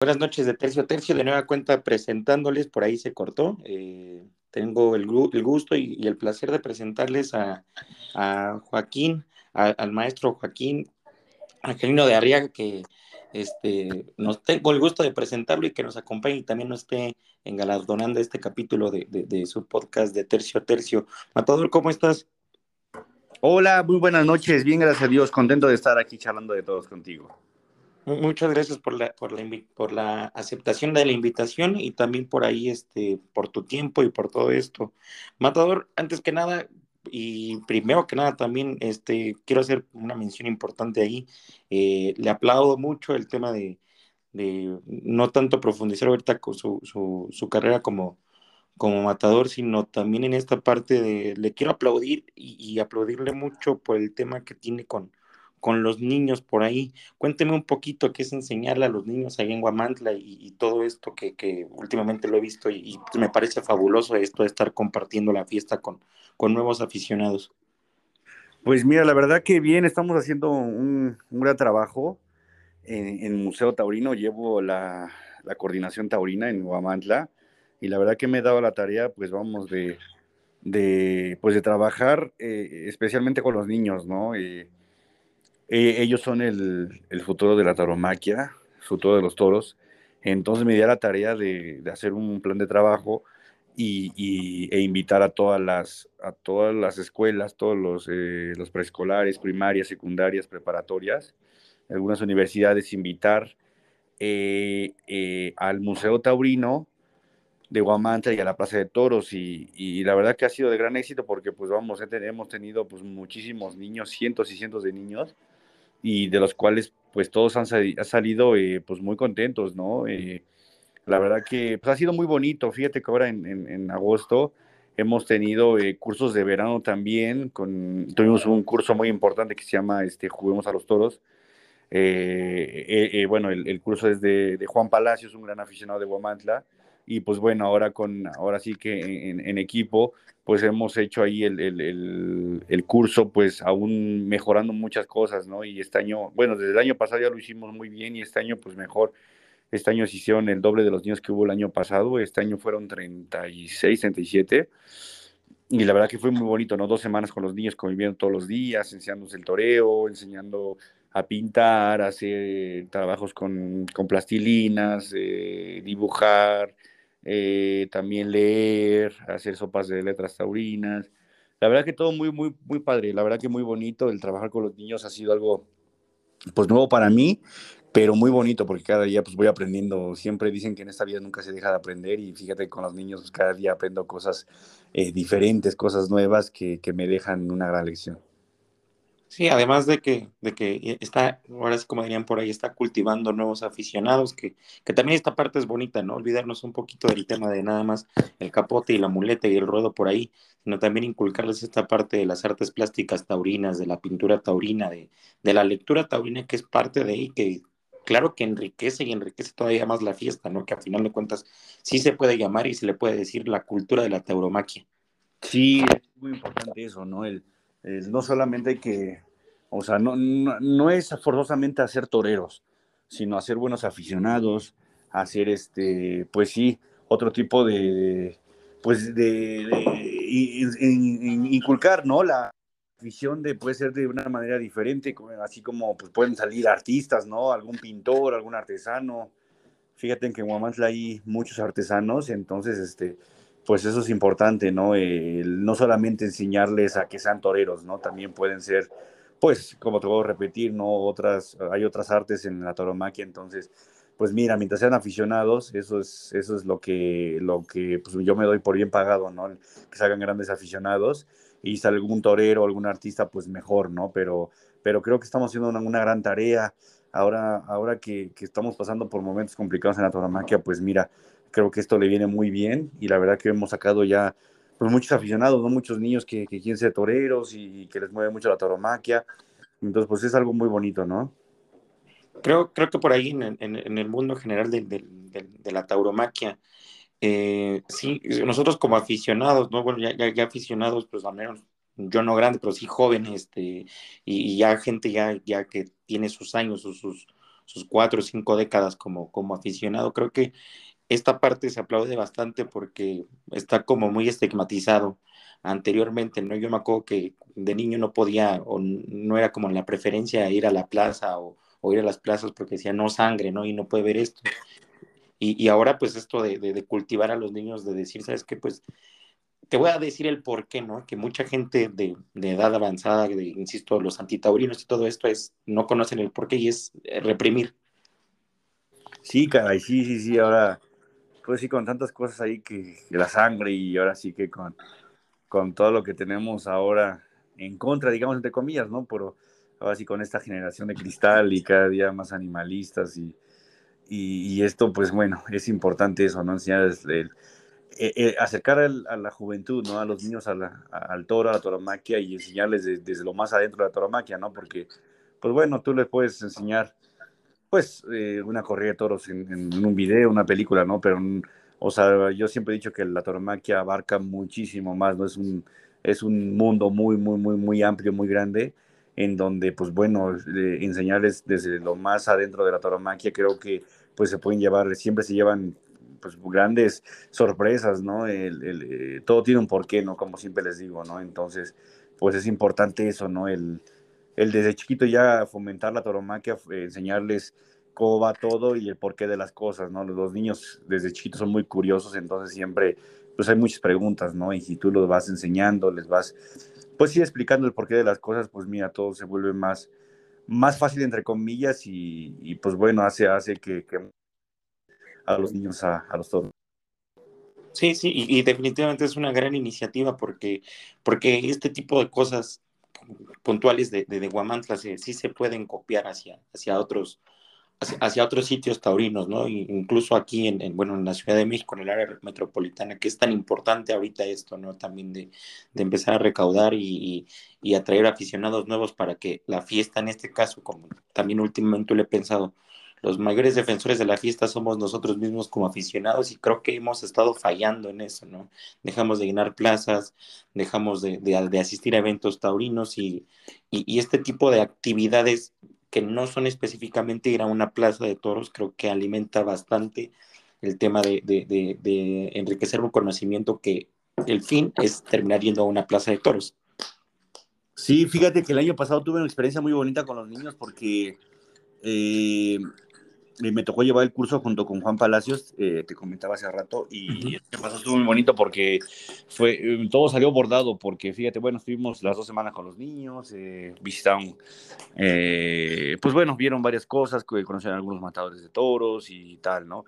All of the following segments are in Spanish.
Buenas noches de Tercio Tercio, de nueva cuenta presentándoles, por ahí se cortó. Eh, tengo el, gusto y, el placer de presentarles a, Joaquín, al maestro Joaquín Angelino de Arriaga, que este, nos tengo el gusto de presentarlo y que nos acompañe y también nos esté engalardonando este capítulo de, de su podcast de Tercio Tercio. Matador, ¿cómo estás? Hola, muy buenas noches, bien, gracias a Dios, contento de estar aquí charlando de todos contigo. Muchas gracias por la, por la, por la aceptación de la invitación y también por ahí, este, por tu tiempo y por todo esto. Matador, antes que nada, y primero que nada también, este, quiero hacer una mención importante ahí. Eh, le aplaudo mucho el tema de, de no tanto profundizar ahorita con su, su, su carrera como, como matador, sino también en esta parte de, le quiero aplaudir y, aplaudirle mucho por el tema que tiene con, con los niños por ahí. Cuénteme un poquito qué es enseñarle a los niños ahí en Guamantla y, todo esto que, últimamente lo he visto y, me parece fabuloso esto de estar compartiendo la fiesta con, con nuevos aficionados. Pues mira, la verdad que bien, estamos haciendo un, gran trabajo en, Museo Taurino. Llevo la, la coordinación taurina en Guamantla y la verdad que me he dado la tarea, pues vamos, de, de pues de trabajar eh, especialmente con los niños, ¿no? Eh, eh, ellos son el, el, futuro de la tauromaquia, el futuro de los toros, entonces me di la tarea de, de hacer un plan de trabajo y, y, e invitar a todas las, a todas las escuelas, todos los, los preescolares, primarias, secundarias, preparatorias, algunas universidades, invitar al Museo Taurino, de Guamantla y a la Plaza de Toros. Y, la verdad que ha sido de gran éxito porque pues vamos, hemos tenido pues muchísimos niños, cientos y cientos de niños y de los cuales pues todos han, salido eh, pues muy contentos, ¿no? Eh, la verdad que pues, ha sido muy bonito, fíjate que ahora en, agosto hemos tenido eh, cursos de verano también, con, tuvimos un curso muy importante que se llama este, Juguemos a los Toros, bueno, el, curso es de, de Juan Palacios, un gran aficionado de Guamantla, y pues bueno, ahora con, ahora sí que en, equipo, pues hemos hecho ahí el, el, el, curso, pues aún mejorando muchas cosas, ¿no? Y este año, bueno, desde el año pasado ya lo hicimos muy bien y este año pues mejor. Este año se hicieron el doble de los niños que hubo el año pasado, este año fueron 36, 37. Y la verdad que fue muy bonito, ¿no? Dos semanas con los niños conviviendo todos los días, enseñándonos el toreo, enseñando a pintar, hacer trabajos con, con plastilinas, eh, dibujar, eh, también leer, hacer sopas de letras taurinas. La verdad que todo muy, muy, muy padre, la verdad que muy bonito. El trabajar con los niños ha sido algo, pues nuevo para mí, pero muy bonito porque cada día pues voy aprendiendo. Siempre dicen que en esta vida nunca se deja de aprender y fíjate que con los niños pues, cada día aprendo cosas eh, diferentes, cosas nuevas que, que me dejan una gran lección. Sí, además de que, de que está, ahora sí como dirían por ahí, está cultivando nuevos aficionados, que, que también esta parte es bonita, ¿no? Olvidarnos un poquito del tema de nada más el capote y la muleta y el ruedo por ahí, sino también inculcarles esta parte de las artes plásticas taurinas, de la pintura taurina, de, de la lectura taurina, que es parte de ahí, que claro que enriquece y enriquece todavía más la fiesta, ¿no? Que a final de cuentas sí se puede llamar y se le puede decir la cultura de la tauromaquia. Sí, es muy importante eso, ¿no? El no solamente hay que, o sea, no, no, es forzosamente hacer toreros, sino hacer buenos aficionados, hacer este, pues sí, otro tipo de, pues de, inculcar, ¿no? La afición de puede ser de una manera diferente, así como pues pueden salir artistas, ¿no? Algún pintor, algún artesano. Fíjate que en Guamantla hay muchos artesanos, entonces, este, pues eso es importante, ¿no? no solamente enseñarles a que sean toreros, ¿no? También pueden ser, pues, como te puedo repetir, ¿no? Otras, hay otras artes en la tauromaquia, entonces, pues mira, mientras sean aficionados, eso es, eso es lo que, lo que pues, yo me doy por bien pagado, ¿no? Que salgan grandes aficionados y si algún torero, algún artista, pues mejor, ¿no? Pero, pero creo que estamos haciendo una, una gran tarea. Ahora, ahora que, que, estamos pasando por momentos complicados en la tauromaquia, pues mira, creo que esto le viene muy bien y la verdad que hemos sacado ya pues muchos aficionados, ¿no? muchos niños que, que quieren ser toreros y, que les mueve mucho la tauromaquia. Entonces, pues es algo muy bonito, ¿no? Creo, creo que por ahí en, en, el mundo general de, de, la tauromaquia, eh, sí, nosotros como aficionados, ¿no? Bueno, ya, ya, aficionados, pues al menos yo no grande, pero sí joven, este, y, ya gente ya, ya que tiene sus años, sus, sus sus cuatro o cinco décadas como, como aficionado. Creo que esta parte se aplaude bastante porque está como muy estigmatizado anteriormente, ¿no? Yo me acuerdo que de niño no podía o no era como la preferencia ir a la plaza o, ir a las plazas porque decía no sangre, ¿no? Y no puede ver esto. Y, ahora pues esto de, de, cultivar a los niños, de decir, ¿sabes qué? Pues te voy a decir el por qué, ¿no? Que mucha gente de, edad avanzada, de, insisto, los antitaurinos y todo esto es, no conocen el por qué y es eh, reprimir. Sí, caray, sí, sí, sí, ahora, pues sí, con tantas cosas ahí que, la sangre y ahora sí que con, con todo lo que tenemos ahora en contra, digamos, entre comillas, ¿no? Pero ahora sí con esta generación de cristal y cada día más animalistas y, y, esto, pues bueno, es importante eso, ¿no? Enseñarles el, eh, eh, acercar a la juventud, ¿no? A los niños al toro, a la toromaquia y enseñarles desde lo más adentro de la toromaquia, ¿no? Porque, pues bueno, tú les puedes enseñar, pues, eh, una corrida de toros en, un video, una película, ¿no? Pero, o sea, yo siempre he dicho que la toromaquia abarca muchísimo más, ¿no? Es un, es un mundo muy, muy, muy, muy amplio, muy grande en donde, pues bueno, enseñarles desde lo más adentro de la tauromaquia, creo que pues se pueden llevar, siempre se llevan pues grandes sorpresas, ¿no? El, eh, todo tiene un porqué, ¿no? Como siempre les digo, ¿no? Entonces, pues es importante eso, ¿no? El, el desde chiquito ya fomentar la tauromaquia, eh, enseñarles cómo va todo y el porqué de las cosas, ¿no? Los niños desde chiquitos son muy curiosos, entonces siempre, pues hay muchas preguntas, ¿no? Y si tú los vas enseñando, les vas pues sí, explicando el porqué de las cosas, pues mira, todo se vuelve más, más fácil, entre comillas, y, pues bueno, hace, hace que, a los niños a, los todos. Sí, sí, y, definitivamente es una gran iniciativa porque, porque este tipo de cosas puntuales de, de, Guamantla sí se pueden copiar hacia, hacia otros hacia, otros sitios taurinos, ¿no? Incluso aquí en, bueno, en la Ciudad de México, en el área metropolitana, que es tan importante ahorita esto, ¿no? También de, empezar a recaudar y, atraer aficionados nuevos para que la fiesta, en este caso, como también últimamente le he pensado, los mayores defensores de la fiesta somos nosotros mismos como aficionados y creo que hemos estado fallando en eso, ¿no? Dejamos de llenar plazas, dejamos de, asistir a eventos taurinos y, y, este tipo de actividades que no son específicamente ir a una plaza de toros, creo que alimenta bastante el tema de, enriquecer un conocimiento que el fin es terminar yendo a una plaza de toros. Sí, fíjate que el año pasado tuve una experiencia muy bonita con los niños porque eh, me tocó llevar el curso junto con Juan Palacios, eh, te comentaba hace rato, y uh pasó estuvo muy bonito porque fue, eh, todo salió bordado, porque fíjate, bueno, estuvimos las dos semanas con los niños, eh, visitaron, eh, pues bueno, vieron varias cosas, conocieron a algunos matadores de toros y tal, ¿no?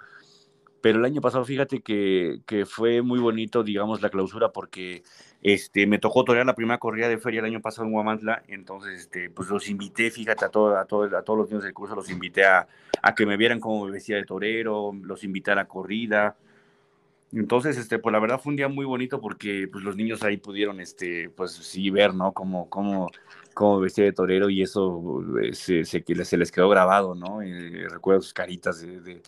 Pero el año pasado, fíjate que, fue muy bonito, digamos, la clausura, porque este, me tocó torear la primera corrida de feria el año pasado en Guamantla, entonces este, pues los invité, fíjate, a, todo, a, todo, a todos los niños del curso, los invité a, que me vieran cómo me vestía de torero, los invité a la corrida. Entonces, este, pues la verdad fue un día muy bonito porque pues los niños ahí pudieron, este, pues sí ver, ¿no? Cómo, cómo, cómo vestía de torero y eso eh, se, se, se les quedó grabado, ¿no? Y recuerdo sus caritas de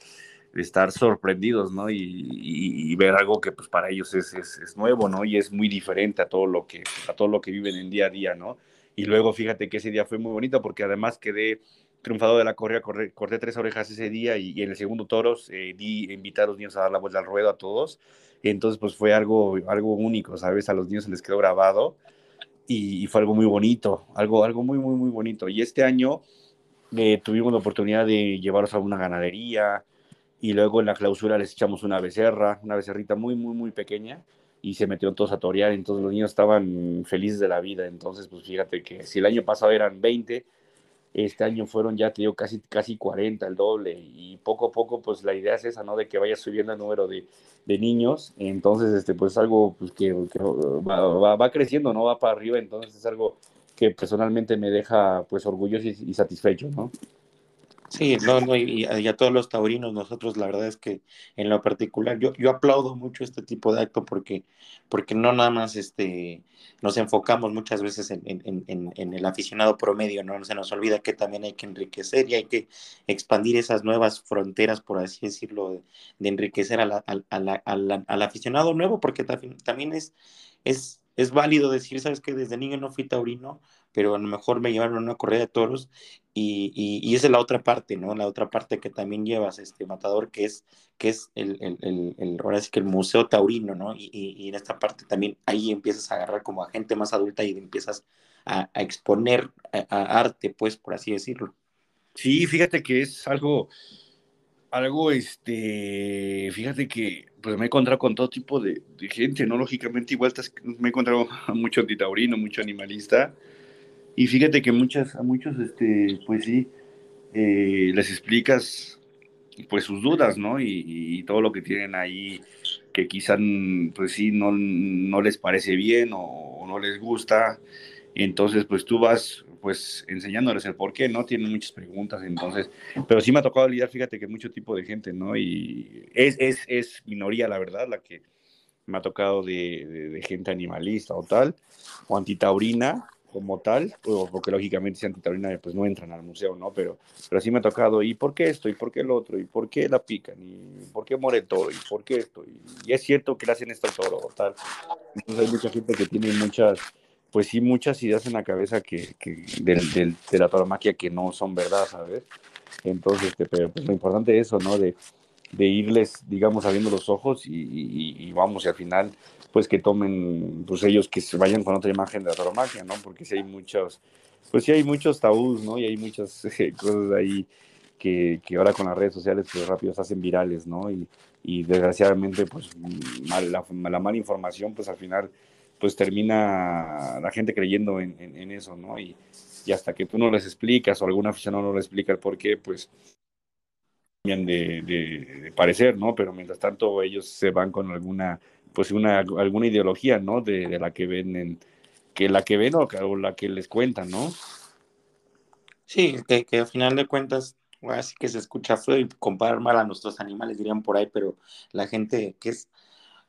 estar sorprendidos, ¿no? Y, ver algo que pues para ellos es, es, nuevo, ¿no? Y es muy diferente a todo lo que, a todo lo que viven en día a día, ¿no? Y luego fíjate que ese día fue muy bonito porque además quedé triunfado de la correa, corté tres orejas ese día y, en el segundo toros eh, di invitar a los niños a dar la vuelta al ruedo a todos. Y entonces pues fue algo, algo único, ¿sabes? A los niños se les quedó grabado y, fue algo muy bonito, algo, algo muy, muy, muy bonito. Y este año eh, tuvimos la oportunidad de llevarlos a una ganadería, y luego en la clausura les echamos una becerra, una becerrita muy, muy, muy pequeña y se metieron todos a torear, entonces los niños estaban felices de la vida, entonces pues fíjate que si el año pasado eran 20, este año fueron ya, te casi, casi 40, el doble, y poco a poco pues la idea es esa, ¿no? De que vaya subiendo el número de, de niños, entonces este pues algo pues, que, va, va, creciendo, ¿no? Va para arriba, entonces es algo que personalmente me deja pues orgulloso y satisfecho, ¿no? Sí, no, no, y, a todos los taurinos, nosotros la verdad es que en lo particular, yo, yo aplaudo mucho este tipo de acto porque, porque no nada más este, nos enfocamos muchas veces en, el aficionado promedio, ¿no? Se nos olvida que también hay que enriquecer y hay que expandir esas nuevas fronteras, por así decirlo, de, enriquecer a la, al aficionado nuevo, porque también es, es es válido decir, sabes que desde niño no fui taurino, pero a lo mejor me llevaron a una corrida de toros y, y, esa es la otra parte, ¿no? La otra parte que también llevas, este matador, que es, que es el, el, el, ahora sí que el museo taurino, ¿no? Y, y, en esta parte también ahí empiezas a agarrar como a gente más adulta y empiezas a, a exponer a arte, pues, por así decirlo. Sí, fíjate que es algo, algo, este, fíjate que pues me he encontrado con todo tipo de, gente, ¿no? Lógicamente, igual me he encontrado a mucho antitaurino, mucho animalista, y fíjate que muchas, a muchos, este, pues sí, eh, les explicas, pues sus dudas, ¿no? Y, todo lo que tienen ahí, que quizás, pues sí, no, no les parece bien o, o no les gusta, entonces, pues tú vas pues enseñándoles el por qué, ¿no? Tienen muchas preguntas, entonces, pero sí me ha tocado lidiar, fíjate que mucho tipo de gente, ¿no? Y es, es, es minoría, la verdad, la que me ha tocado de, de, gente animalista o tal, o antitaurina como tal, porque lógicamente si antitaurina pues no entran al museo, ¿no? Pero, pero sí me ha tocado, ¿y por qué esto? ¿Y por qué el otro? ¿Y por qué la pican? ¿Y por qué muere el toro? ¿Y por qué esto? Y, es cierto que le hacen esto al toro o tal. Entonces hay mucha gente que tiene muchas pues sí, muchas ideas en la cabeza que, que del, de la tauromaquia que no son verdad, ¿sabes? Entonces, este, pero pues lo importante es eso, ¿no? De, de irles, digamos, abriendo los ojos y, y, vamos, y al final, pues que tomen, pues ellos que se vayan con otra imagen de la tauromaquia, ¿no? Porque sí hay muchos, pues sí hay muchos tabús, ¿no? Y hay muchas cosas ahí que, que, ahora con las redes sociales, pues rápido se hacen virales, ¿no? Y, y desgraciadamente, pues la, la mala información, pues al final pues termina la gente creyendo en, eso, ¿no? Y, y, hasta que tú no les explicas o algún aficionado no le explica el por qué, pues cambian de, de, parecer, ¿no? Pero mientras tanto ellos se van con alguna, pues una, alguna ideología, ¿no? De, la que ven en, que la que ven o, la que les cuentan, ¿no? Sí, que, que al final de cuentas así que se escucha feo y comparar mal a nuestros animales, dirían por ahí, pero la gente que es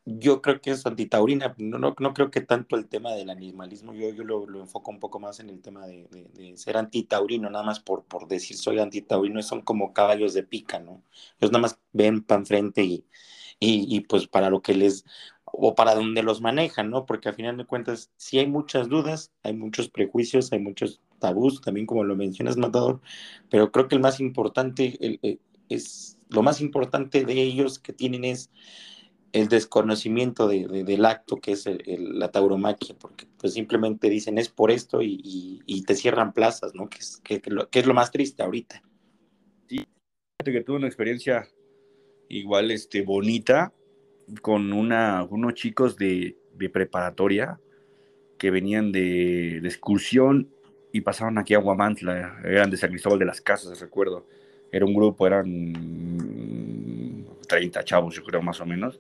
yo creo que es antitaurina, no, no, no creo que tanto el tema del animalismo, yo, yo lo, enfoco un poco más en el tema de, de, ser antitaurino, nada más por, por decir soy antitaurino, son como caballos de pica, ¿no? Ellos nada más ven pan frente y, y, pues para lo que les, o para donde los manejan, ¿no? Porque al final de cuentas sí hay muchas dudas, hay muchos prejuicios, hay muchos tabús, también como lo mencionas, Matador, pero creo que el más importante, el, el, es, lo más importante de ellos que tienen es el desconocimiento de, del acto que es la tauromaquia, porque pues simplemente dicen es por esto y, te cierran plazas, ¿no? Que es, lo, que es, lo, más triste ahorita. Sí, que tuve una experiencia igual este, bonita con una, unos chicos de, preparatoria que venían de, de, excursión y pasaron aquí a Guamantla, eran de San Cristóbal de las Casas, recuerdo. Era un grupo, eran 30 chavos, yo creo, más o menos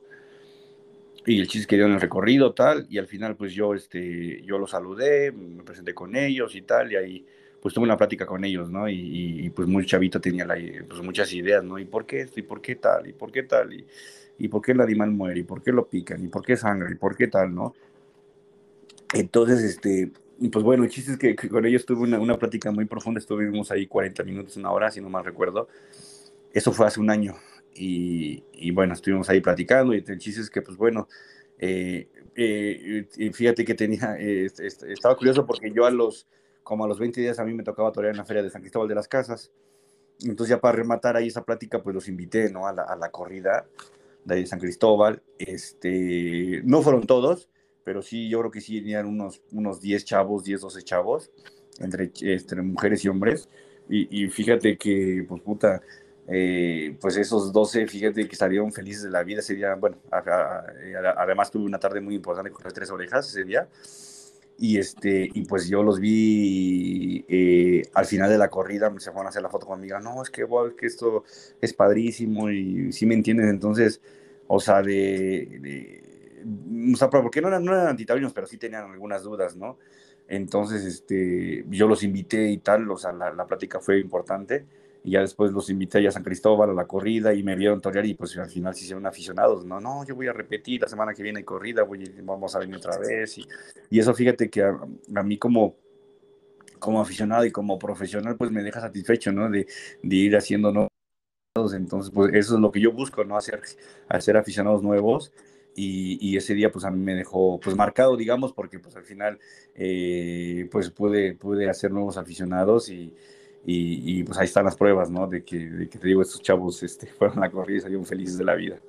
y el chiste que dio en el recorrido, tal, y al final pues yo, este, yo los saludé, me presenté con ellos y tal, y ahí pues tuve una plática con ellos, ¿no? Y, pues muy chavito tenía la, pues, muchas ideas, ¿no? ¿Y por qué esto? ¿Y por qué tal? ¿Y por qué tal? ¿Y, y por qué el animal muere? ¿Y por qué lo pican? ¿Y por qué sangre? ¿Y por qué tal? ¿No? Entonces, este, pues bueno, el chiste es que, con ellos tuve una, una, plática muy profunda, estuvimos ahí 40 minutos, una hora, si no mal recuerdo. Eso fue hace un año, y, bueno, estuvimos ahí platicando y el chiste es que, pues bueno, eh, eh, fíjate que tenía, eh, estaba curioso porque yo a los, como a los 20 días a mí me tocaba torear en la feria de San Cristóbal de las Casas. Entonces ya para rematar ahí esa plática, pues los invité, ¿no? A la, a la corrida de San Cristóbal. Este, no fueron todos, pero sí, yo creo que sí tenían unos, unos 10 chavos, 10, 12 chavos, entre, entre mujeres y hombres. Y, y fíjate que, pues puta, eh, pues esos 12, fíjate que salieron felices de la vida ese día. Bueno, además tuve una tarde muy importante con las tres orejas ese día. Y, este, y pues yo los vi eh, al final de la corrida, se fueron a hacer la foto conmigo. No, es que, wow, que esto es padrísimo y si me entiendes. Entonces, o sea, de, o sea, porque no eran, no eran antitaurinos, pero sí tenían algunas dudas, ¿no? Entonces, este, yo los invité y tal, o sea, la, la plática fue importante y ya después los invité a San Cristóbal a la corrida y me vieron torear y pues al final se hicieron aficionados, no, no, yo voy a repetir la semana que viene corrida, voy, vamos a venir otra vez y, y eso fíjate que a, mí como, como aficionado y como profesional pues me deja satisfecho, ¿no? De, de ir haciendo, ¿no? Entonces pues eso es lo que yo busco, ¿no? Hacer, hacer aficionados nuevos y, ese día pues a mí me dejó pues marcado, digamos, porque pues al final eh, pues pude, pude hacer nuevos aficionados y, y, pues ahí están las pruebas, ¿no? De que, de que te digo, estos chavos este, fueron a corrida y salieron felices de la vida.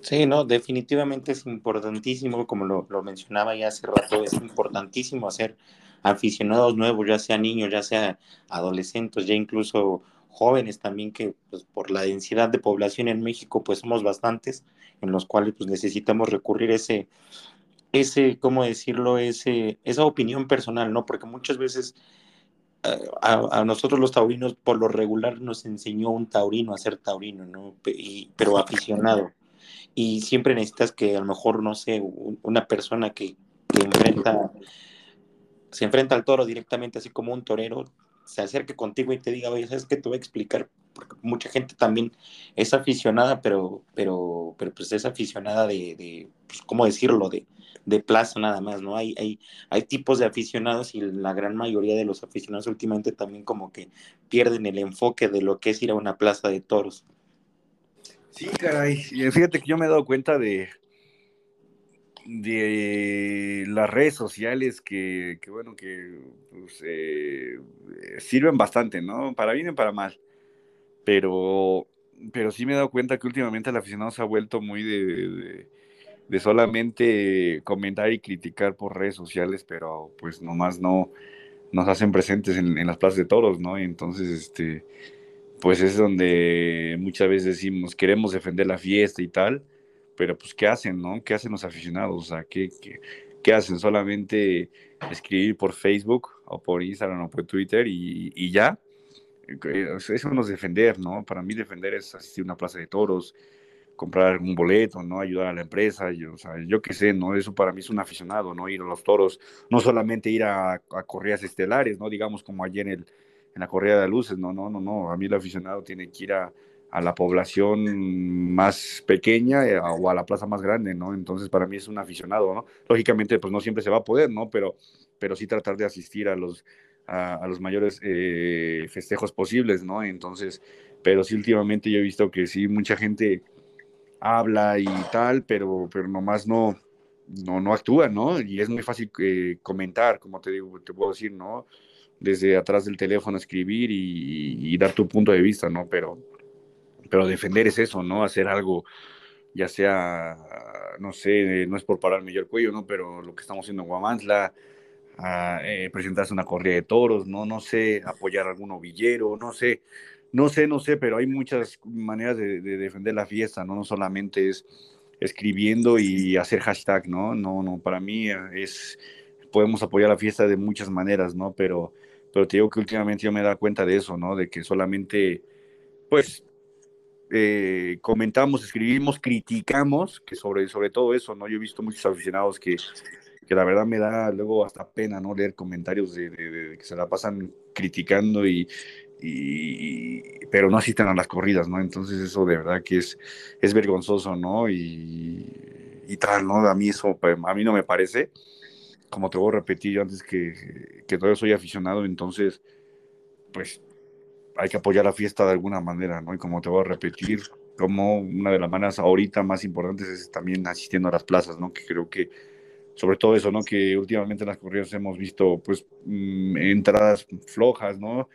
Sí, no, definitivamente es importantísimo, como lo, lo, mencionaba ya hace rato, es importantísimo hacer aficionados nuevos, ya sea niños, ya sea adolescentes, ya incluso jóvenes también, que pues, por la densidad de población en México, pues somos bastantes, en los cuales pues necesitamos recurrir ese, ese, ¿cómo decirlo? Ese, esa opinión personal, ¿no? Porque muchas veces a, nosotros los taurinos, por lo regular, nos enseñó un taurino a ser taurino, ¿no? pero aficionado y siempre necesitas que a lo mejor, no sé, una persona que, enfrenta, se enfrenta al toro directamente, así como un torero, se acerque contigo y te diga, oye, ¿sabes qué? Te voy a explicar, porque mucha gente también es aficionada, pero, pero, pero pues es aficionada de, de pues, ¿cómo decirlo? De, de plaza nada más, ¿no? Hay, hay, hay tipos de aficionados y la gran mayoría de los aficionados últimamente también como que pierden el enfoque de lo que es ir a una plaza de toros. Sí, caray. Fíjate que yo me he dado cuenta de, de las redes sociales que, bueno, que pues, eh, sirven bastante, ¿no? Para bien y para mal. Pero, pero sí me he dado cuenta que últimamente el aficionado se ha vuelto muy de, solamente comentar y criticar por redes sociales, pero pues nomás no nos hacen presentes en, las plazas de toros, ¿no? Y entonces, este pues es donde muchas veces decimos, queremos defender la fiesta y tal, pero pues ¿qué hacen, no? ¿Qué hacen los aficionados? Sea, ¿qué, qué, hacen? Solamente escribir por Facebook o por Instagram o por Twitter y, ya. Eso no es defender, ¿no? Para mí defender es asistir a una plaza de toros, comprar algún boleto, ¿no? Ayudar a la empresa, yo, o sea, yo qué sé, ¿no? Eso para mí es un aficionado, ¿no? Ir a los toros, no solamente ir a, a corridas estelares, ¿no? Digamos como ayer en el en la corrida de luces, no, no, no, no, a mí el aficionado tiene que ir a, la población más pequeña eh, o a la plaza más grande, ¿no? Entonces para mí es un aficionado, ¿no? Lógicamente pues no siempre se va a poder, ¿no? Pero, pero sí tratar de asistir a los, a, los mayores eh, festejos posibles, ¿no? Entonces, pero sí últimamente yo he visto que sí, mucha gente habla y tal, pero, pero nomás no, no, no actúa, ¿no? Y es muy fácil eh, comentar, como te digo, te puedo decir, ¿no? desde atrás del teléfono escribir y, dar tu punto de vista, ¿no? Pero, pero defender es eso, ¿no? Hacer algo, ya sea, no sé, no es por pararme yo el cuello, ¿no? Pero lo que estamos haciendo en Guamantla, eh, presentarse una corrida de toros, ¿no? No sé, apoyar a algún ovillero, no sé, no sé, no sé, pero hay muchas maneras de, de defender la fiesta, ¿no? No solamente es escribiendo y hacer hashtag, ¿no? No, no, para mí es, podemos apoyar la fiesta de muchas maneras, ¿no? Pero pero te digo que últimamente yo me he dado cuenta de eso, ¿no? De que solamente, pues, eh, comentamos, escribimos, criticamos, que sobre, sobre todo eso, ¿no? Yo he visto muchos aficionados que, que la verdad me da luego hasta pena, ¿no? Leer comentarios de, que se la pasan criticando y, y, pero no asisten a las corridas, ¿no? Entonces eso de verdad que es, es vergonzoso, ¿no? Y, y tal, ¿no? A mí eso, a mí no me parece como te voy a repetir yo antes que, que todavía soy aficionado, entonces, pues hay que apoyar la fiesta de alguna manera, ¿no? Y como te voy a repetir, como una de las maneras ahorita más importantes es también asistiendo a las plazas, ¿no? Que creo que, sobre todo eso, ¿no? Que últimamente en las corridas hemos visto, pues, mm, entradas flojas, ¿no?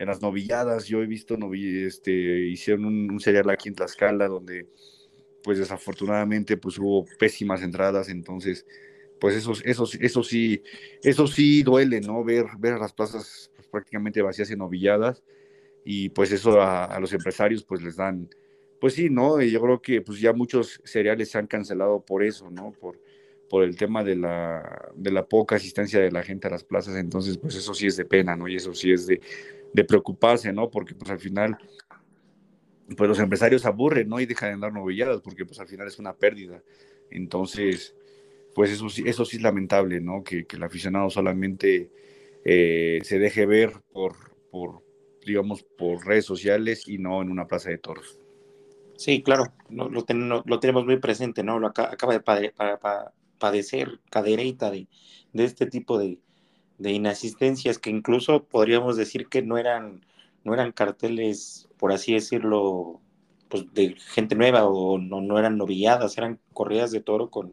En las novilladas, yo he visto, este, hicieron un, un serial aquí en Tlaxcala donde, pues, desafortunadamente, pues, hubo pésimas entradas, entonces pues eso, eso, eso sí, eso sí duele, ¿no? Ver, ver las plazas pues, prácticamente vacías y novilladas, y pues eso a, los empresarios pues les dan, pues sí, ¿no? Y yo creo que pues ya muchos cereales se han cancelado por eso, ¿no? Por, por el tema de la, de la poca asistencia de la gente a las plazas, entonces pues eso sí es de pena, ¿no? Y eso sí es de, de preocuparse, ¿no? Porque pues al final pues los empresarios aburren, ¿no? Y dejan de dar novilladas porque pues al final es una pérdida. Entonces, pues eso sí, eso sí es lamentable, ¿no? Que, el aficionado solamente eh, se deje ver por, por, digamos, por redes sociales y no en una plaza de toros. Sí, claro, lo, lo, tenemos muy presente, ¿no? Lo acaba de padecer cadereita de, de este tipo de, de, inasistencias que incluso podríamos decir que no eran, no eran carteles, por así decirlo, pues, de gente nueva o no, no eran novilladas, eran corridas de toro con,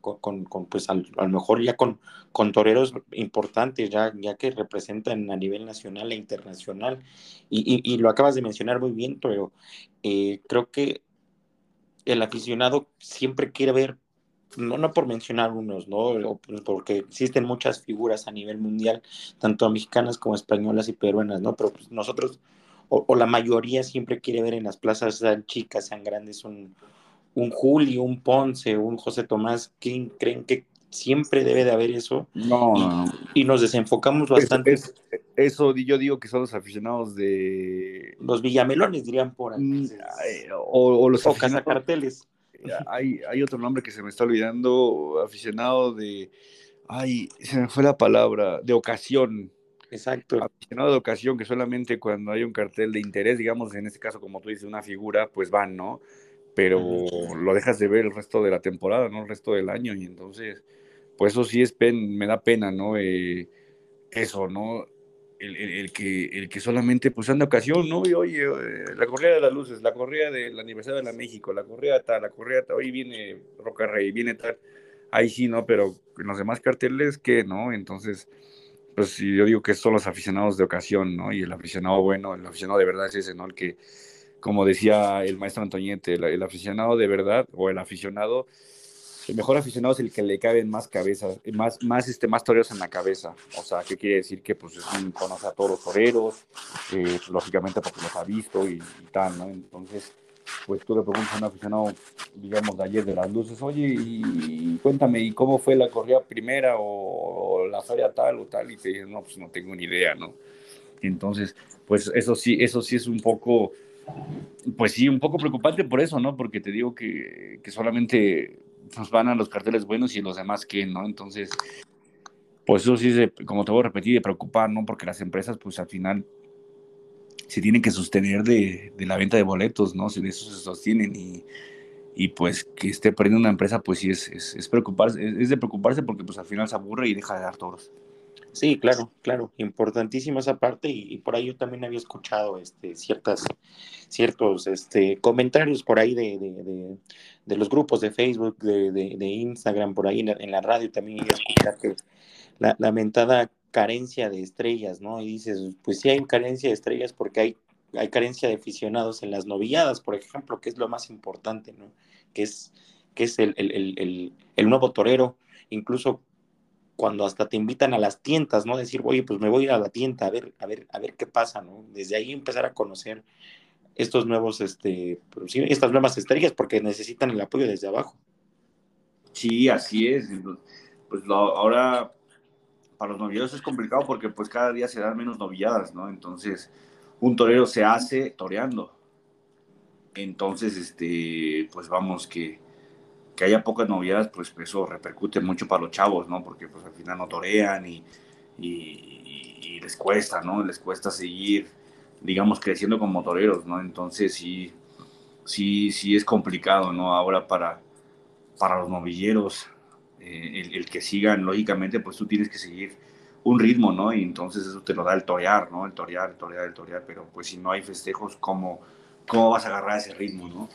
con, con, pues a lo mejor ya con, con toreros importantes, ya, ya que representan a nivel nacional e internacional. Y, y, lo acabas de mencionar muy bien, pero eh, creo que el aficionado siempre quiere ver, no, no por mencionar unos, ¿no? Pues, porque existen muchas figuras a nivel mundial, tanto mexicanas como españolas y peruanas, ¿no? Pero pues, nosotros, o, o, la mayoría siempre quiere ver en las plazas, sean chicas, sean grandes, un, un Julio, un Ponce, un José Tomás, ¿quién creen que siempre debe de haber eso? No, y, y nos desenfocamos bastante. Es, es, eso yo digo que son los aficionados de... Los villamelones dirían por ahí. Mm, o, o, los o cazacarteles. Hay, hay otro nombre que se me está olvidando, aficionado de... Ay, se me fue la palabra, de ocasión. Exacto. Aficionado de ocasión, que solamente cuando hay un cartel de interés, digamos, en este caso, como tú dices, una figura, pues van, ¿no? pero lo dejas de ver el resto de la temporada, ¿no? El resto del año, y entonces, pues eso sí es pen, me da pena, ¿no? Eh, eso, ¿no? El, el, el, que, el que solamente pues anda ocasión, ¿no? Y oye, eh, la correa de las luces, la correa del aniversario de la México, la correa tal, la correa tal, hoy viene Roca Rey, viene tal, ahí sí, ¿no? Pero en los demás carteles, ¿qué, no? Entonces, pues yo digo que son los aficionados de ocasión, ¿no? Y el aficionado bueno, el aficionado de verdad es ese, ¿no? El que como decía el maestro Antoñete, el, el, aficionado de verdad o el aficionado, el mejor aficionado es el que le caben más cabezas, más, más, este, más toreros en la cabeza. O sea, ¿qué quiere decir? Que pues es un, conoce a todos los toreros, eh, lógicamente porque los ha visto y, tal, ¿no? Entonces, pues tú le preguntas a un aficionado, digamos, de ayer de las luces, oye, y, cuéntame, ¿y cómo fue la corrida primera o, o la feria tal o tal? Y te dicen, no, pues no tengo ni idea, ¿no? Entonces, pues eso sí, eso sí es un poco pues sí, un poco preocupante por eso, ¿no? Porque te digo que, que solamente nos van a los carteles buenos y los demás que, ¿no? Entonces, pues eso sí, es como te voy a repetir, de preocupar, ¿no? Porque las empresas, pues al final, se tienen que sostener de, de la venta de boletos, ¿no? Si de eso se sostienen y, y pues que esté perdiendo una empresa, pues sí es, es, es preocuparse, es, es de preocuparse porque pues al final se aburre y deja de dar toros. Sí, claro, claro, importantísima esa parte y, por ahí yo también había escuchado este, ciertas, ciertos este, comentarios por ahí de, de, de, los grupos de Facebook, de, Instagram, por ahí en la, en la, radio también iba a que la lamentada carencia de estrellas, ¿no? Y dices, pues sí hay carencia de estrellas porque hay, hay carencia de aficionados en las novilladas, por ejemplo, que es lo más importante, ¿no? Que es, que es el, el, el, el nuevo torero, incluso cuando hasta te invitan a las tiendas, ¿no? Decir, oye, pues me voy a ir a la tienda a ver, a ver, a ver qué pasa, ¿no? Desde ahí empezar a conocer estos nuevos, este, pues, estas nuevas estrellas, porque necesitan el apoyo desde abajo. Sí, así es. Pues lo, ahora para los novillados es complicado porque pues cada día se dan menos novilladas, ¿no? Entonces, un torero se hace toreando. Entonces, este, pues vamos que que haya pocas noviadas, pues eso repercute mucho para los chavos, ¿no? Porque pues al final no torean y, les cuesta, ¿no? Les cuesta seguir, digamos, creciendo como toreros, ¿no? Entonces sí, sí, sí es complicado, ¿no? Ahora para, para los novilleros, eh, el, el, que sigan, lógicamente, pues tú tienes que seguir un ritmo, ¿no? Y entonces eso te lo da el torear, ¿no? El torear, el torear, el torear, pero pues si no hay festejos, ¿cómo, cómo vas a agarrar ese ritmo, ¿no?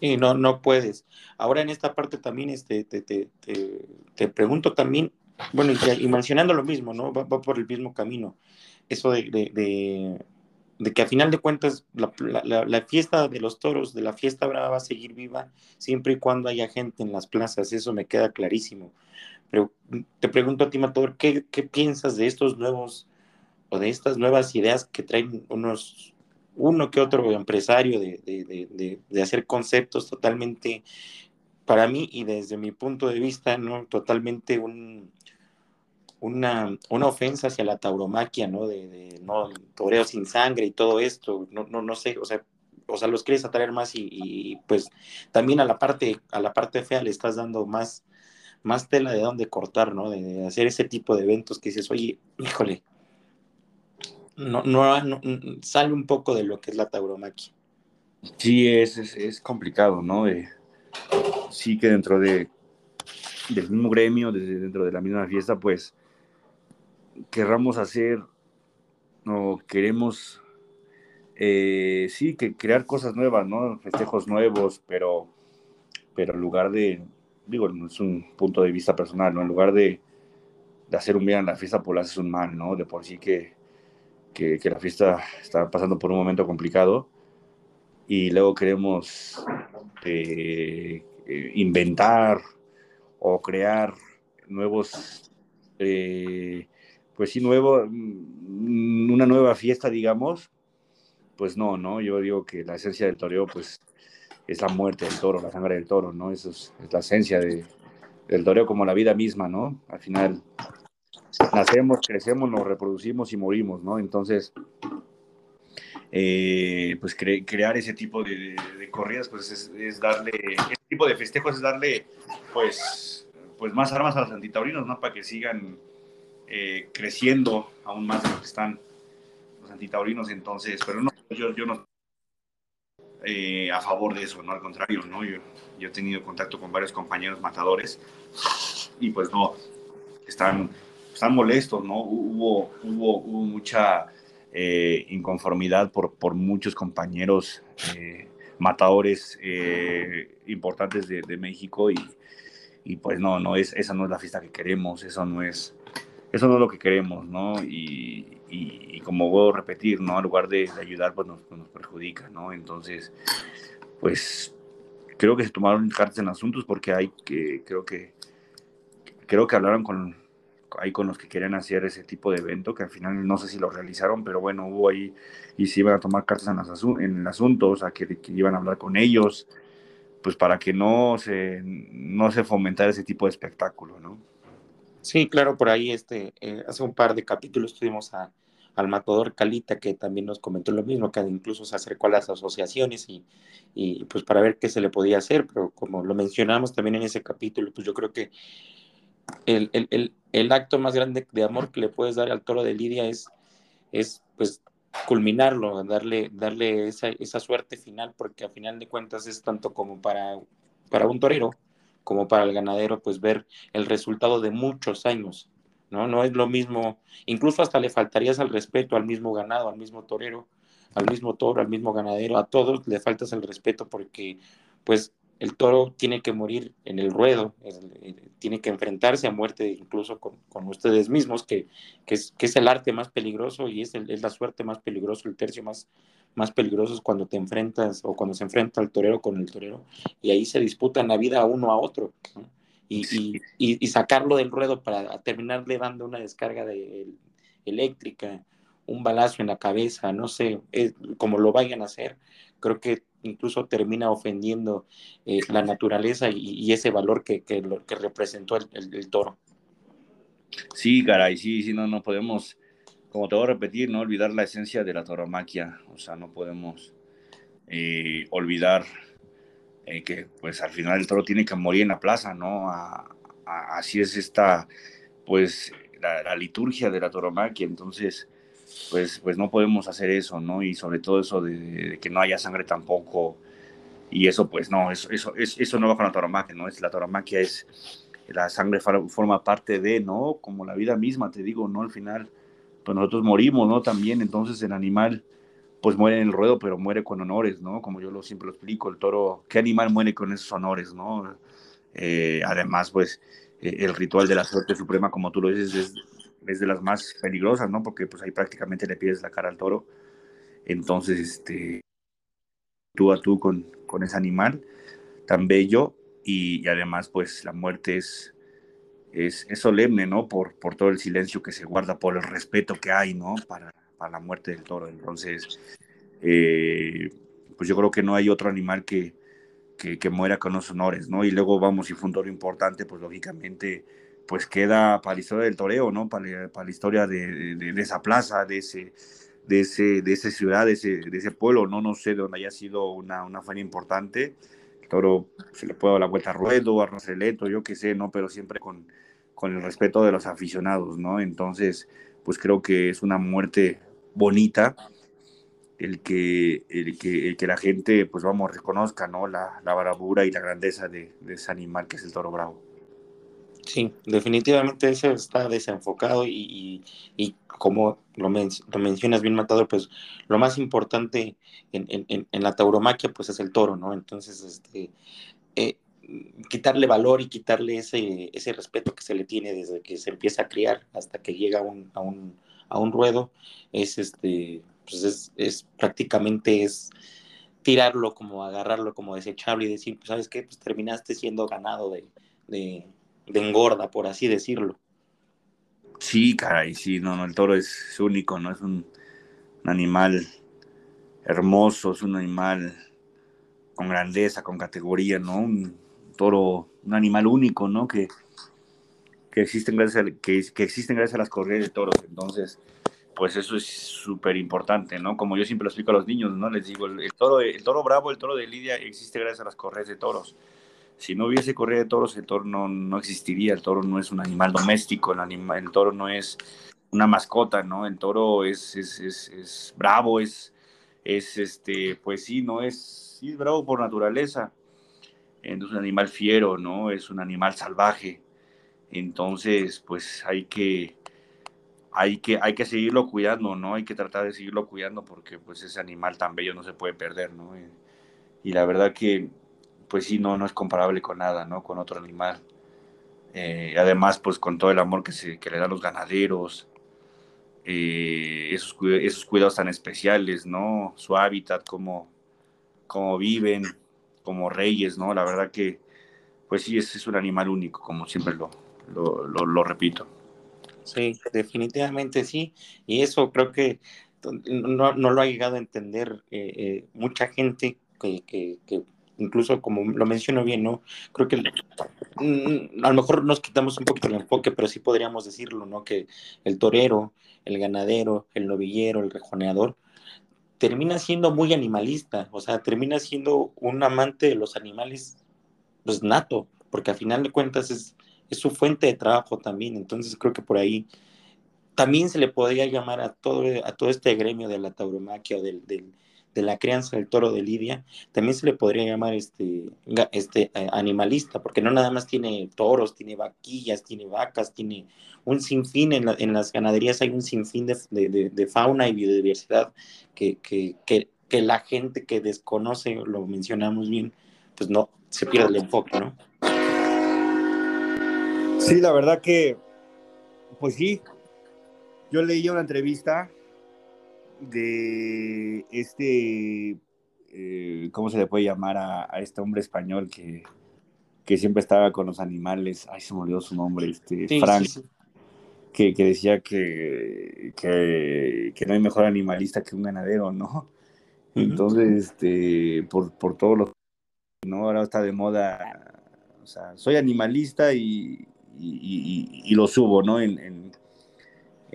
Y no, no puedes. Ahora en esta parte también este, te, te, te, te pregunto también, bueno, y, mencionando lo mismo, ¿no? Va, va, por el mismo camino. Eso de, de, de, de que a final de cuentas la, la, la, fiesta de los toros, de la fiesta brava va a seguir viva siempre y cuando haya gente en las plazas, eso me queda clarísimo. Pero te pregunto a ti, Matador, ¿qué, qué piensas de estos nuevos o de estas nuevas ideas que traen unos uno que otro empresario de, de, de, de, hacer conceptos totalmente, para mí y desde mi punto de vista, ¿no? totalmente un, una, una ofensa hacia la tauromaquia, ¿no? De, no toreo sin sangre y todo esto, no, no, no sé, o sea, o sea, los quieres atraer más y, y, pues también a la parte, a la parte fea le estás dando más, más tela de dónde cortar, ¿no? De, hacer ese tipo de eventos que dices, oye, híjole, no, no, no, sale un poco de lo que es la tauromaquia. Sí, es, es, complicado, ¿no? Sí que dentro de, del mismo gremio, dentro de la misma fiesta, pues querramos hacer o queremos eh, sí, que crear cosas nuevas, ¿no? Festejos nuevos, pero, pero en lugar de, digo, es un punto de vista personal, ¿no? En lugar de, de hacer un bien en la fiesta, pues haces un mal, ¿no? De por sí que, que, la fiesta está pasando por un momento complicado y luego queremos eh, eh, inventar o crear nuevos, eh, pues sí, nuevo, mm, una nueva fiesta, digamos, pues no, ¿no? Yo digo que la esencia del toreo, pues, es la muerte del toro, la sangre del toro, ¿no? Eso es, la esencia de, del toreo como la vida misma, ¿no? Al final, nacemos, crecemos, nos reproducimos y morimos, ¿no? Entonces, eh, pues crear ese tipo de, corridas, pues es, darle, ese tipo de festejos es darle, pues, pues más armas a los antitaurinos, ¿no? Para que sigan eh, creciendo aún más de lo que están los antitaurinos, entonces, pero no, yo, yo no eh, a favor de eso, no al contrario, ¿no? Yo, yo he tenido contacto con varios compañeros matadores y pues no, están, están molestos, ¿no? Hubo, hubo, hubo mucha eh, inconformidad por, por muchos compañeros eh, matadores importantes de, México y, y, pues no, no es, esa no es la fiesta que queremos, eso no es, eso no es lo que queremos, ¿no? Y, y, como voy a repetir, ¿no? En lugar de, ayudar, pues nos, pues nos, perjudica, ¿no? Entonces, pues creo que se tomaron cartas en asuntos porque hay que, creo que, creo que hablaron con, ahí con los que querían hacer ese tipo de evento, que al final no sé si lo realizaron, pero bueno, hubo ahí y se iban a tomar cartas en, en el asunto, o sea, que, que, iban a hablar con ellos, pues para que no se, no se fomentara ese tipo de espectáculo, ¿no? Sí, claro, por ahí este, eh, hace un par de capítulos tuvimos al matador Calita que también nos comentó lo mismo, que incluso se acercó a las asociaciones y, y, pues para ver qué se le podía hacer, pero como lo mencionamos también en ese capítulo, pues yo creo que el, el, el, el acto más grande de amor que le puedes dar al toro de Lidia es, es pues culminarlo, darle, darle esa, esa suerte final, porque a final de cuentas es tanto como para, para un torero, como para el ganadero, pues ver el resultado de muchos años, ¿no? No es lo mismo, incluso hasta le faltarías al respeto al mismo ganado, al mismo torero, al mismo toro, al mismo ganadero, a todos le faltas el respeto porque, pues, el toro tiene que morir en el ruedo, tiene que enfrentarse a muerte incluso con, ustedes mismos, que, que, es, que, es, el arte más peligroso y es, es la suerte más peligrosa, el tercio más, más peligrosos cuando te enfrentas o cuando se enfrenta el torero con el torero y ahí se disputan la vida uno a otro y, y, sacarlo del ruedo para terminarle dando una descarga de, eléctrica, un balazo en la cabeza, no sé, como lo vayan a hacer, creo que incluso termina ofendiendo eh, la naturaleza y, ese valor que, que, representó el, el, toro. Sí, caray, sí, sí, no, no podemos como te voy a repetir, no olvidar la esencia de la tauromaquia, o sea, no podemos eh, olvidar eh, que pues al final el toro tiene que morir en la plaza, ¿no? así es esta, pues, la, liturgia de la tauromaquia, entonces, pues, pues no podemos hacer eso, ¿no? Y sobre todo eso de, que no haya sangre tampoco, y eso, pues, no, eso, eso, eso no va con la tauromaquia, ¿no? Es, la tauromaquia es, la sangre forma parte de, ¿no? Como la vida misma, te digo, ¿no? Al final pues nosotros morimos, ¿no? También, entonces el animal, pues muere en el ruedo, pero muere con honores, ¿no? Como yo lo siempre lo explico, el toro, ¿qué animal muere con esos honores, ¿no? Eh, además, pues eh, el ritual de la suerte suprema, como tú lo dices, es, es, de las más peligrosas, ¿no? Porque pues ahí prácticamente le pides la cara al toro. Entonces, este, tú a tú con, con ese animal tan bello y, además, pues la muerte es es, solemne, ¿no? Por, por todo el silencio que se guarda, por el respeto que hay, ¿no? Para, para la muerte del toro. Entonces, eh, pues yo creo que no hay otro animal que, que, muera con los honores, ¿no? Y luego vamos, si fue un toro importante, pues lógicamente, pues queda para la historia del toreo, ¿no? Para, para la historia de, de, esa plaza, de ese, de ese, de esa ciudad, de ese, de ese pueblo, ¿no? No sé, donde haya sido una, una feria importante. El toro se le puede dar la vuelta a ruedo, a Roseleto, yo qué sé, ¿no? Pero siempre con, con el respeto de los aficionados, ¿no? Entonces, pues creo que es una muerte bonita el que, el que, que la gente, pues vamos, reconozca, ¿no? La, la bravura y la grandeza de, ese animal que es el toro bravo. Sí, definitivamente eso está desenfocado y, como lo, mencionas bien, Matador, pues lo más importante en, la tauromaquia pues es el toro, ¿no? Entonces, este, eh, quitarle valor y quitarle ese, ese respeto que se le tiene desde que se empieza a criar hasta que llega a un, ruedo, es, este, pues es, prácticamente es tirarlo como agarrarlo como desechable y decir, pues sabes qué, pues terminaste siendo ganado de de engorda, por así decirlo. Sí, caray, sí, no, no, el toro es único, ¿no? Es un, animal hermoso, es un animal con grandeza, con categoría, ¿no? Un toro, un animal único, ¿no? Que, que, existen, gracias a, que, existen gracias a las corridas de toros. Entonces, pues eso es súper importante, ¿no? Como yo siempre lo explico a los niños, ¿no? Les digo, el, toro, el toro bravo, el toro de Lidia existe gracias a las correas de toros si no hubiese corrida de toros, el toro no, existiría. El toro no es un animal doméstico, el, el toro no es una mascota, ¿no? El toro es, es, es, bravo, es, es, este, pues sí, no es, es bravo por naturaleza. Es un animal fiero, ¿no? Es un animal salvaje. Entonces, pues hay que, hay que, hay que seguirlo cuidando, ¿no? Hay que tratar de seguirlo cuidando porque, pues, ese animal tan bello no se puede perder, ¿no? y la verdad que pues sí, no, no es comparable con nada, ¿no? Con otro animal. Eh, además, pues con todo el amor que, se, que le dan los ganaderos, eh, esos, esos cuidados tan especiales, ¿no? Su hábitat, cómo, cómo viven, como reyes, ¿no? La verdad que, pues sí, es, es un animal único, como siempre lo, lo, repito. Sí, definitivamente sí. Y eso creo que no, lo ha llegado a entender eh, mucha gente que, incluso como lo menciono bien, ¿no? Creo que mm, a lo mejor nos quitamos un poquito el enfoque, pero sí podríamos decirlo, ¿no? Que el torero, el ganadero, el novillero, el rejoneador, termina siendo muy animalista, o sea, termina siendo un amante de los animales, pues nato, porque a final de cuentas es, es su fuente de trabajo también, entonces creo que por ahí también se le podría llamar a todo, a todo este gremio de la tauromaquia o del, del de la crianza del toro de Lidia, también se le podría llamar este, este eh, animalista, porque no nada más tiene toros, tiene vaquillas, tiene vacas, tiene un sinfín, en, en las ganaderías hay un sinfín de, de, fauna y biodiversidad que, que, que, que, la gente que desconoce, lo mencionamos bien, pues no, se pierde el enfoque, ¿no? Sí, la verdad que, pues sí, yo leí una entrevista de este, eh, ¿cómo se le puede llamar a, este hombre español que, que, siempre estaba con los animales? Ay, se me olvidó su nombre, este, Frank. Que, que, decía que, que, no hay mejor animalista que un ganadero, ¿no? Entonces, este, por, por todo lo ¿no? Ahora está de moda, o sea, soy animalista y, y, lo subo, ¿no? en,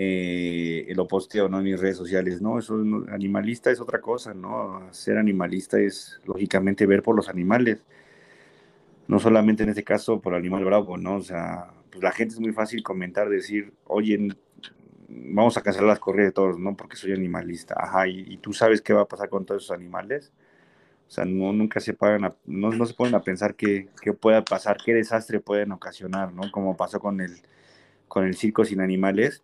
eh, lo posteo ¿no? en mis redes sociales, ¿no? Eso animalista es otra cosa, ¿no? Ser animalista es lógicamente ver por los animales, no solamente en este caso por animal bravo, ¿no? O sea, pues la gente es muy fácil comentar, decir, oye, vamos a cancelar las corridas de todos, ¿no? Porque soy animalista, ajá, y, tú sabes qué va a pasar con todos esos animales. O sea, no, nunca se pagan no, no, se ponen a pensar qué, qué pueda pasar, qué desastre pueden ocasionar, ¿no? Como pasó con el, con el circo sin animales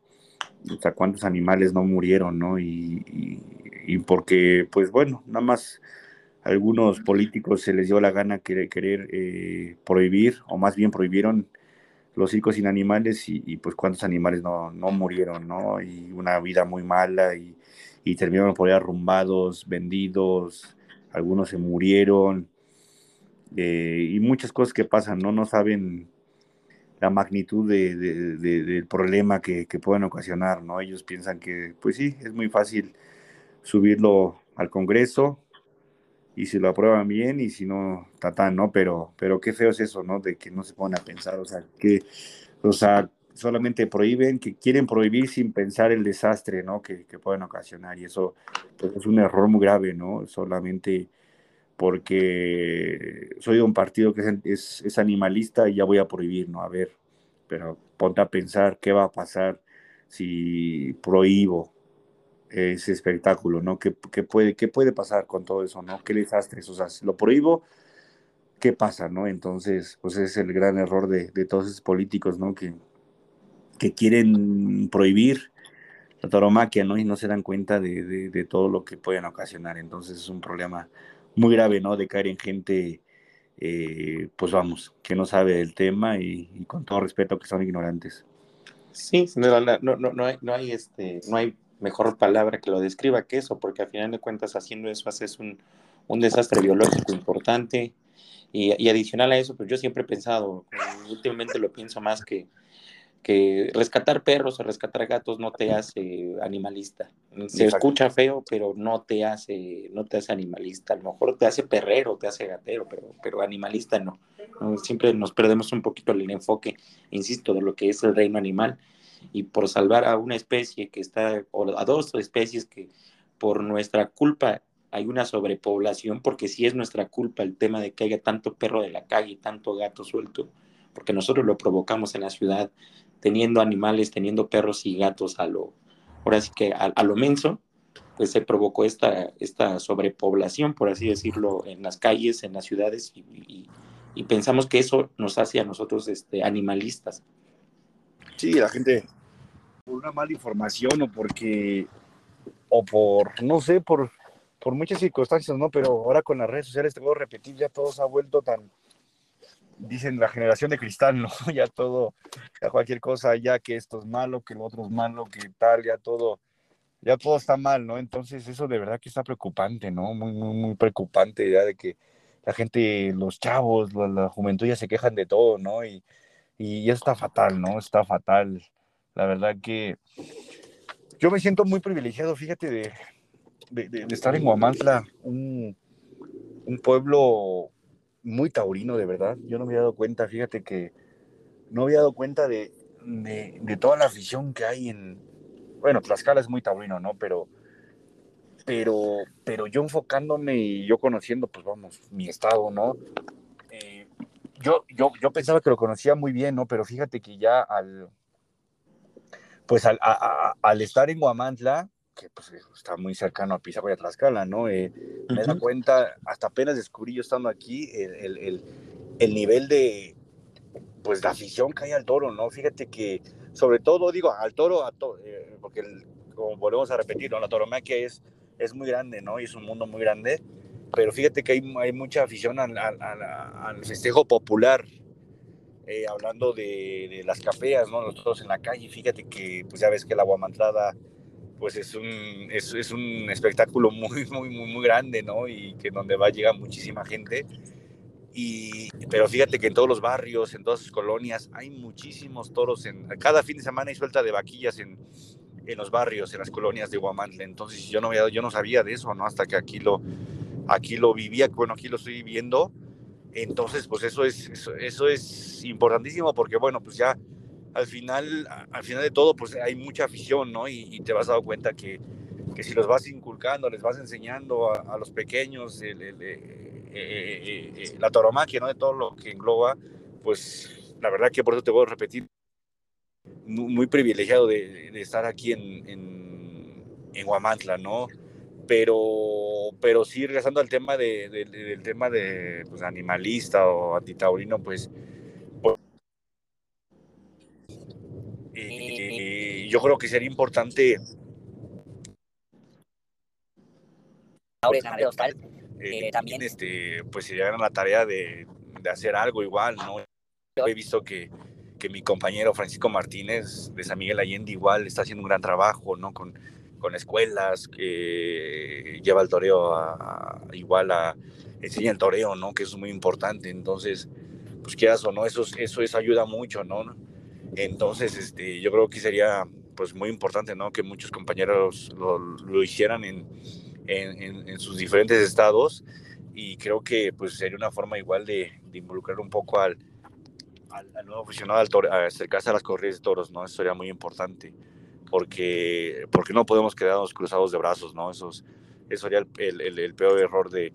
o sea, cuántos animales no murieron, ¿no? Y, y, porque, pues bueno, nada más algunos políticos se les dio la gana querer, querer eh, prohibir, o más bien prohibieron los circos sin animales y, pues cuántos animales no, no, murieron, ¿no? Y una vida muy mala y, y terminaron por ahí arrumbados, vendidos, algunos se murieron eh, y muchas cosas que pasan, ¿no? No saben la magnitud de, del problema que, pueden ocasionar, ¿no? Ellos piensan que, pues sí, es muy fácil subirlo al Congreso y si lo aprueban bien y si no, tatán, ¿no? Pero, pero qué feo es eso, ¿no? De que no se ponen a pensar, o sea, que, o sea, solamente prohíben, que quieren prohibir sin pensar el desastre, ¿no? Que, pueden ocasionar y eso pues, es un error muy grave, ¿no? Solamente porque soy de un partido que es, animalista y ya voy a prohibir, ¿no? A ver, pero ponte a pensar qué va a pasar si prohíbo ese espectáculo, ¿no? ¿Qué, puede, qué puede pasar con todo eso, ¿no? ¿Qué desastres? O sea, si lo prohíbo, qué pasa, ¿no? Entonces, pues es el gran error de, todos esos políticos, ¿no? Que, que quieren prohibir la tauromaquia, ¿no? Y no se dan cuenta de, todo lo que pueden ocasionar. Entonces es un problema muy grave, ¿no? De caer en gente, eh, pues vamos, que no sabe del tema y, con todo respeto que son ignorantes. Sí, no, no, no, hay, no, hay, este, no hay mejor palabra que lo describa que eso, porque al final de cuentas haciendo eso haces un, un desastre biológico importante. Y, y, adicional a eso, pues yo siempre he pensado, últimamente lo pienso más que que rescatar perros o rescatar gatos no te hace animalista. Se escucha feo, pero no te hace, no te hace animalista. A lo mejor te hace perrero, te hace gatero, pero, pero animalista no. Siempre nos perdemos un poquito el enfoque, insisto, de lo que es el reino animal. Y por salvar a una especie que está, o a dos especies que por nuestra culpa hay una sobrepoblación, porque sí es nuestra culpa el tema de que haya tanto perro de la calle y tanto gato suelto, porque nosotros lo provocamos en la ciudad, teniendo animales, teniendo perros y gatos a lo, ahora sí que a, lo menso, pues se provocó esta, esta sobrepoblación, por así decirlo, en las calles, en las ciudades, y, pensamos que eso nos hace a nosotros este, animalistas. Sí, la gente, por una mala información o porque, o por, no sé, por, por muchas circunstancias, ¿no? Pero ahora con las redes sociales, te puedo repetir, ya todo se ha vuelto tan, dicen la generación de cristal, ¿no? Ya todo, ya cualquier cosa, ya que esto es malo, que lo otro es malo, que tal, ya todo, ya todo está mal, ¿no? Entonces eso de verdad que está preocupante, ¿no? Muy, muy, muy preocupante ya de que la gente, los chavos, la, juventud ya se quejan de todo, ¿no? Y, y eso está fatal, ¿no? Está fatal. La verdad que yo me siento muy privilegiado, fíjate, de, de, estar en Guamantla, un, un pueblo muy taurino, de verdad. Yo no me había dado cuenta, fíjate que no había dado cuenta de, de, toda la afición que hay en... Bueno, Tlaxcala es muy taurino, ¿no? Pero, pero, pero yo enfocándome y yo conociendo, pues vamos, mi estado, ¿no? Eh, yo, yo, yo pensaba que lo conocía muy bien, ¿no? Pero fíjate que ya al... Pues al, al estar en Guamantla, que pues, está muy cercano a Pizarro y a Tlaxcala, ¿no? Eh, me da cuenta, hasta apenas descubrí yo estando aquí, el, el, el, nivel de, pues, la afición que hay al toro, ¿no? Fíjate que, sobre todo, digo, al toro, a eh, porque como volvemos a repetir, ¿no? La toromaquia es, es muy grande, ¿no? Y es un mundo muy grande, pero fíjate que hay, hay mucha afición al, al, al festejo popular, eh, hablando de, de, las cafeas, ¿no? Los toros en la calle, fíjate que, pues ya ves que la guamantrada pues es un, es, un espectáculo muy, muy, muy, muy grande, ¿no? Y que donde va a llegar muchísima gente. Y, pero fíjate que en todos los barrios, en todas sus colonias, hay muchísimos toros. En, cada fin de semana hay suelta de vaquillas en, en los barrios, en las colonias de Guamantle. Entonces yo no, yo no sabía de eso, ¿no? Hasta que aquí lo, aquí lo vivía, bueno, aquí lo estoy viendo. Entonces, pues eso es, eso, eso es importantísimo porque, bueno, pues ya al final, al final de todo, pues hay mucha afición, ¿no? Y, te vas dando cuenta que, que, si los vas inculcando, les vas enseñando a, los pequeños eh, eh, eh, la tauromaquia, ¿no? De todo lo que engloba, pues la verdad que por eso te voy a repetir, muy, privilegiado de, estar aquí en, en, Huamantla, ¿no? Pero, pero sí, regresando al tema de, del tema de pues, animalista o antitaurino, pues Y yo creo que sería importante eh, también este pues se llegan a la tarea de, de, hacer algo igual no he visto que, que, mi compañero Francisco Martínez de San Miguel Allende igual está haciendo un gran trabajo no con, con escuelas que lleva el toreo a, igual a enseña el toreo no que eso es muy importante. Entonces pues quieras o no eso eso es ayuda mucho no entonces, este, yo creo que sería pues muy importante, ¿no? Que muchos compañeros lo, hicieran en, en, sus diferentes estados y creo que pues sería una forma igual de, involucrar un poco al, al, nuevo aficionado al toro, a acercarse a las corridas de toros, ¿no? Eso sería muy importante porque, porque no podemos quedarnos cruzados de brazos, ¿no? Eso, eso sería el, el, peor error de,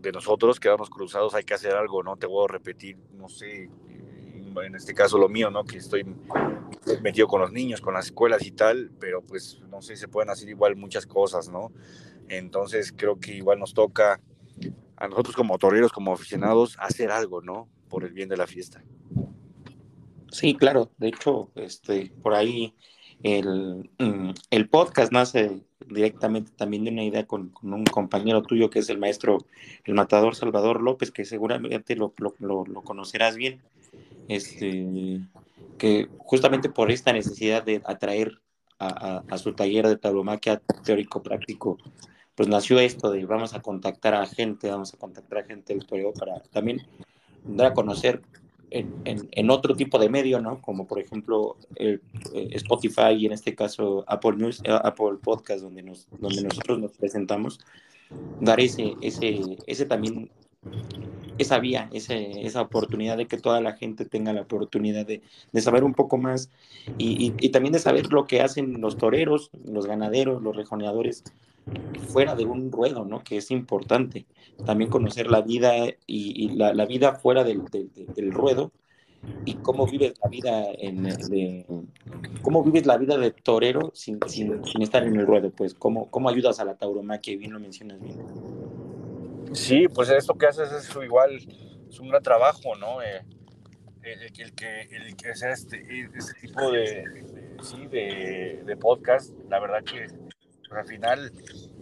de nosotros, quedarnos cruzados, hay que hacer algo, ¿no? Te voy repetir, no sé, en este caso lo mío, ¿no? Que estoy metido con los niños, con las escuelas y tal, pero pues no sé, se pueden hacer igual muchas cosas, ¿no? Entonces creo que igual nos toca a nosotros como toreros, como aficionados, hacer algo, ¿no? Por el bien de la fiesta. Sí, claro. De hecho, este, por ahí el, mm, el podcast nace directamente también de una idea con, un compañero tuyo que es el maestro, el matador Salvador López, que seguramente lo, lo, lo conocerás bien. Este, que justamente por esta necesidad de atraer a, a, su taller de tauromaquia teórico práctico, pues nació esto de vamos a contactar a gente, vamos a contactar a gente del toreo para también dar a conocer en, en, otro tipo de medio, ¿no? Como por ejemplo el, eh, Spotify y en este caso Apple News, eh, Apple Podcast, donde, nos, donde nosotros nos presentamos, dar ese, ese, ese también esa vía, ese, esa oportunidad de que toda la gente tenga la oportunidad de, de saber un poco más y, y, también de saber lo que hacen los toreros, los ganaderos, los rejoneadores fuera de un ruedo, ¿no? Que es importante. También conocer la vida y, la, la, vida fuera del, del, ruedo y cómo vives la vida en de, cómo vives la vida de torero sin, sin, sin, estar en el ruedo, pues cómo, cómo ayudas a la tauromaquia, bien lo mencionas bien. Sí, pues esto que haces es igual, es un gran trabajo, ¿no? Eh, el, que, el hacer este, este tipo de, podcast, la verdad que pues, al final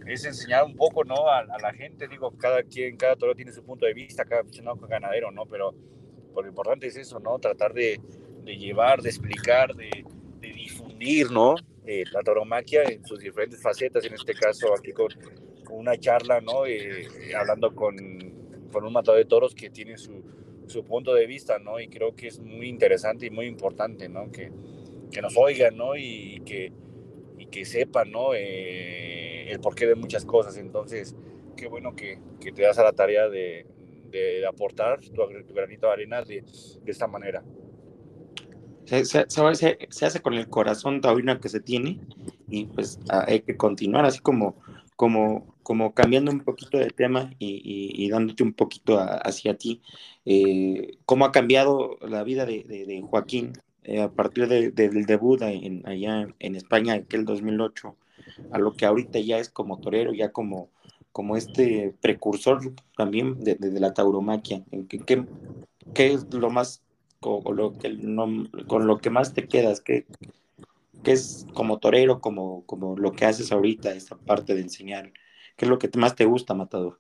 es enseñar un poco, ¿no? A, la gente, digo, cada quien, cada toro tiene su punto de vista, cada aficionado ganadero, ¿no? Pero lo importante es eso, ¿no? Tratar de, llevar, de explicar, de, de difundir, ¿no? Eh, la tauromaquia en sus diferentes facetas, en este caso aquí con, una charla, ¿no? Eh, hablando con, con, un matador de toros que tiene su, su, punto de vista, ¿no? Y creo que es muy interesante y muy importante, ¿no? Que, que nos oigan, ¿no? Y, que, y que sepan, ¿no? Eh, el porqué de muchas cosas. Entonces, qué bueno que, que te das a la tarea de, de aportar tu, tu, granito de arena de, de esta manera. Se, se, hace con el corazón taurino que se tiene y pues hay que continuar así como como, como cambiando un poquito de tema y, dándote un poquito a, hacia ti, eh, ¿cómo ha cambiado la vida de, Joaquín eh, a partir de, del debut allá en España, aquel 2008, a lo que ahorita ya es como torero, ya como, este precursor también de, la tauromaquia? ¿Qué, es lo más, con lo, que, más te quedas? ¿Qué, ¿Qué es como torero, como, como lo que haces ahorita, esta parte de enseñar? ¿Qué es lo que más te gusta, Matador?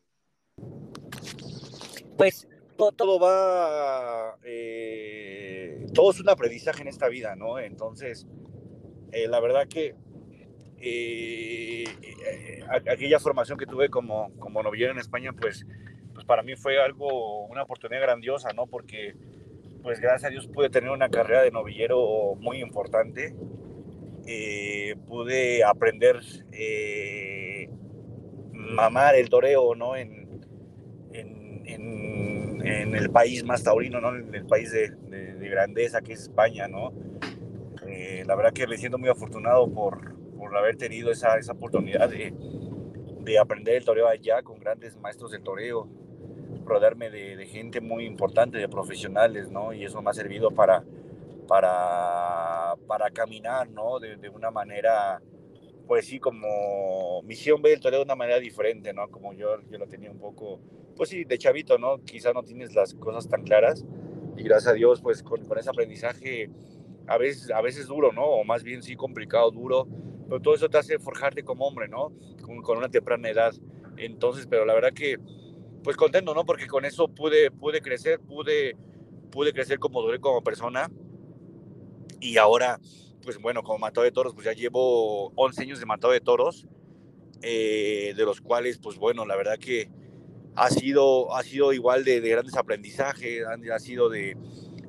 Pues todo, todo va, eh, todo es un aprendizaje en esta vida, ¿no? Entonces, eh, la verdad que eh, aquella formación que tuve como, como novillero en España, pues, pues para mí fue algo, una oportunidad grandiosa, ¿no? Porque, pues gracias a Dios pude tener una carrera de novillero muy importante pude aprender mamar el toreo, ¿no? En, en, el país más taurino, ¿no? En el país de, de, de grandeza que es España, ¿no? Eh, la verdad que me siento muy afortunado por, por haber tenido esa, esa oportunidad de, de, aprender el toreo allá con grandes maestros de toreo, rodearme de, gente muy importante, de profesionales, ¿no? Y eso me ha servido para para, para caminar, ¿no? De, una manera, pues sí, como misión ve el toreo de una manera diferente, ¿no? Como yo, yo lo tenía un poco, pues sí, de chavito, ¿no? Quizá no tienes las cosas tan claras y gracias a Dios, pues con, con ese aprendizaje a veces, a veces duro, ¿no? O más bien sí complicado, duro, pero todo eso te hace forjarte como hombre, ¿no? Con, con una temprana edad. Entonces, pero la verdad que, pues contento, ¿no? Porque con eso pude, pude crecer, pude, pude crecer como, como persona y ahora, pues bueno, como matado de toros, pues ya llevo 11 años de matado de toros, eh, de los cuales, pues bueno, la verdad que ha sido, ha sido igual de, de grandes aprendizajes, ha sido de,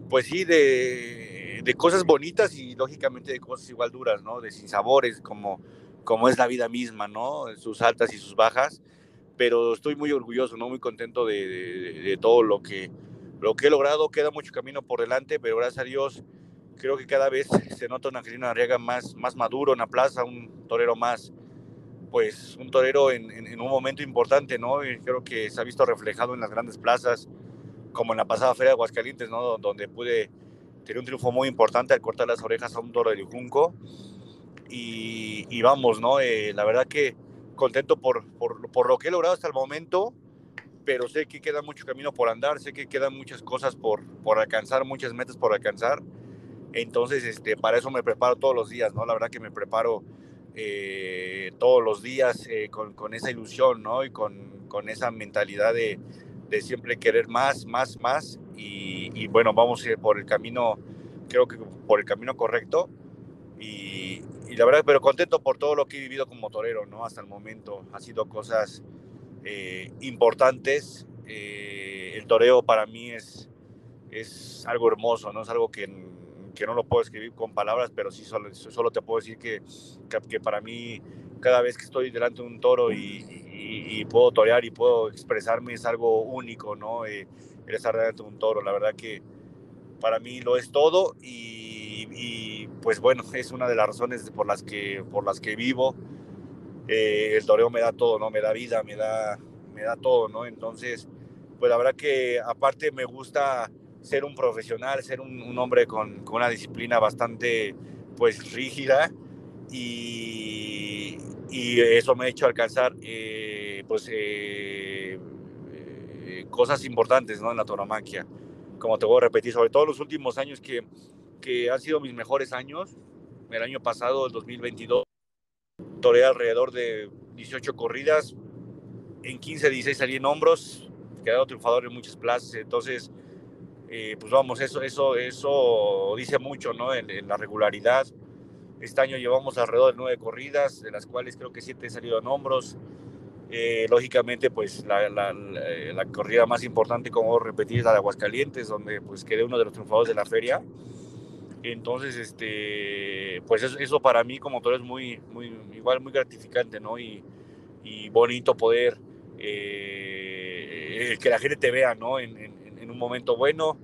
pues sí, de, de, cosas bonitas y lógicamente de cosas igual duras, ¿no? De sinsabores, como, como es la vida misma, ¿no? Sus altas y sus bajas, pero estoy muy orgulloso, ¿no? Muy contento de, de, todo lo que, lo que he logrado, queda mucho camino por delante, pero gracias a Dios creo que cada vez se nota una Angelino Arriaga más, más maduro en la plaza, un torero más, pues un torero en, en, en, un momento importante, ¿no? Y creo que se ha visto reflejado en las grandes plazas, como en la pasada Feria de Aguascalientes, ¿no? Donde pude tener un triunfo muy importante al cortar las orejas a un toro de Junco. Y, y, vamos, ¿no? Eh, la verdad que contento por, por, por, lo que he logrado hasta el momento pero sé que queda mucho camino por andar, sé que quedan muchas cosas por, por alcanzar, muchas metas por alcanzar. Entonces, este, para eso me preparo todos los días, ¿no? La verdad que me preparo eh, todos los días eh, con, con, esa ilusión, ¿no? Y con, con esa mentalidad de, de, siempre querer más, más, más. Y, bueno, vamos por el camino, creo que por el camino correcto. Y, y, la verdad, pero contento por todo lo que he vivido como torero, ¿no? Hasta el momento. Ha sido cosas eh, importantes. El toreo para mí es, es algo hermoso, ¿no? Es algo que, que no lo puedo escribir con palabras, pero sí solo, solo te puedo decir que, que, para mí cada vez que estoy delante de un toro y, y, puedo torear y puedo expresarme es algo único, ¿no? Eh, el estar delante de un toro, la verdad que para mí lo es todo y, y, pues bueno, es una de las razones por las que, por las que vivo eh, el toreo me da todo, ¿no? Me da vida, me da, me da todo, ¿no? Entonces, pues la verdad que aparte me gusta ser un profesional, ser un, hombre con, con, una disciplina bastante, pues, rígida y, y eso me ha hecho alcanzar, eh, pues, eh, cosas importantes, ¿no? En la toromaquia. Como te voy a repetir, sobre todo los últimos años que, que han sido mis mejores años, el año pasado, el 2022, toreé alrededor de 18 corridas, en 15, 16 salí en hombros, quedado triunfador en muchas plazas, entonces, eh, pues vamos, eso, eso, eso dice mucho, ¿no? En, la regularidad. Este año llevamos alrededor de nueve corridas, de las cuales creo que siete he salido en hombros. Eh, lógicamente, pues la, la, la, corrida más importante, como repetir, es la de Aguascalientes, donde pues quedé uno de los triunfadores de la feria. Entonces, este, pues eso, para mí como todo es muy, muy, igual muy gratificante, ¿no? Y, y bonito poder eh, que la gente te vea, ¿no? En, en, un momento bueno.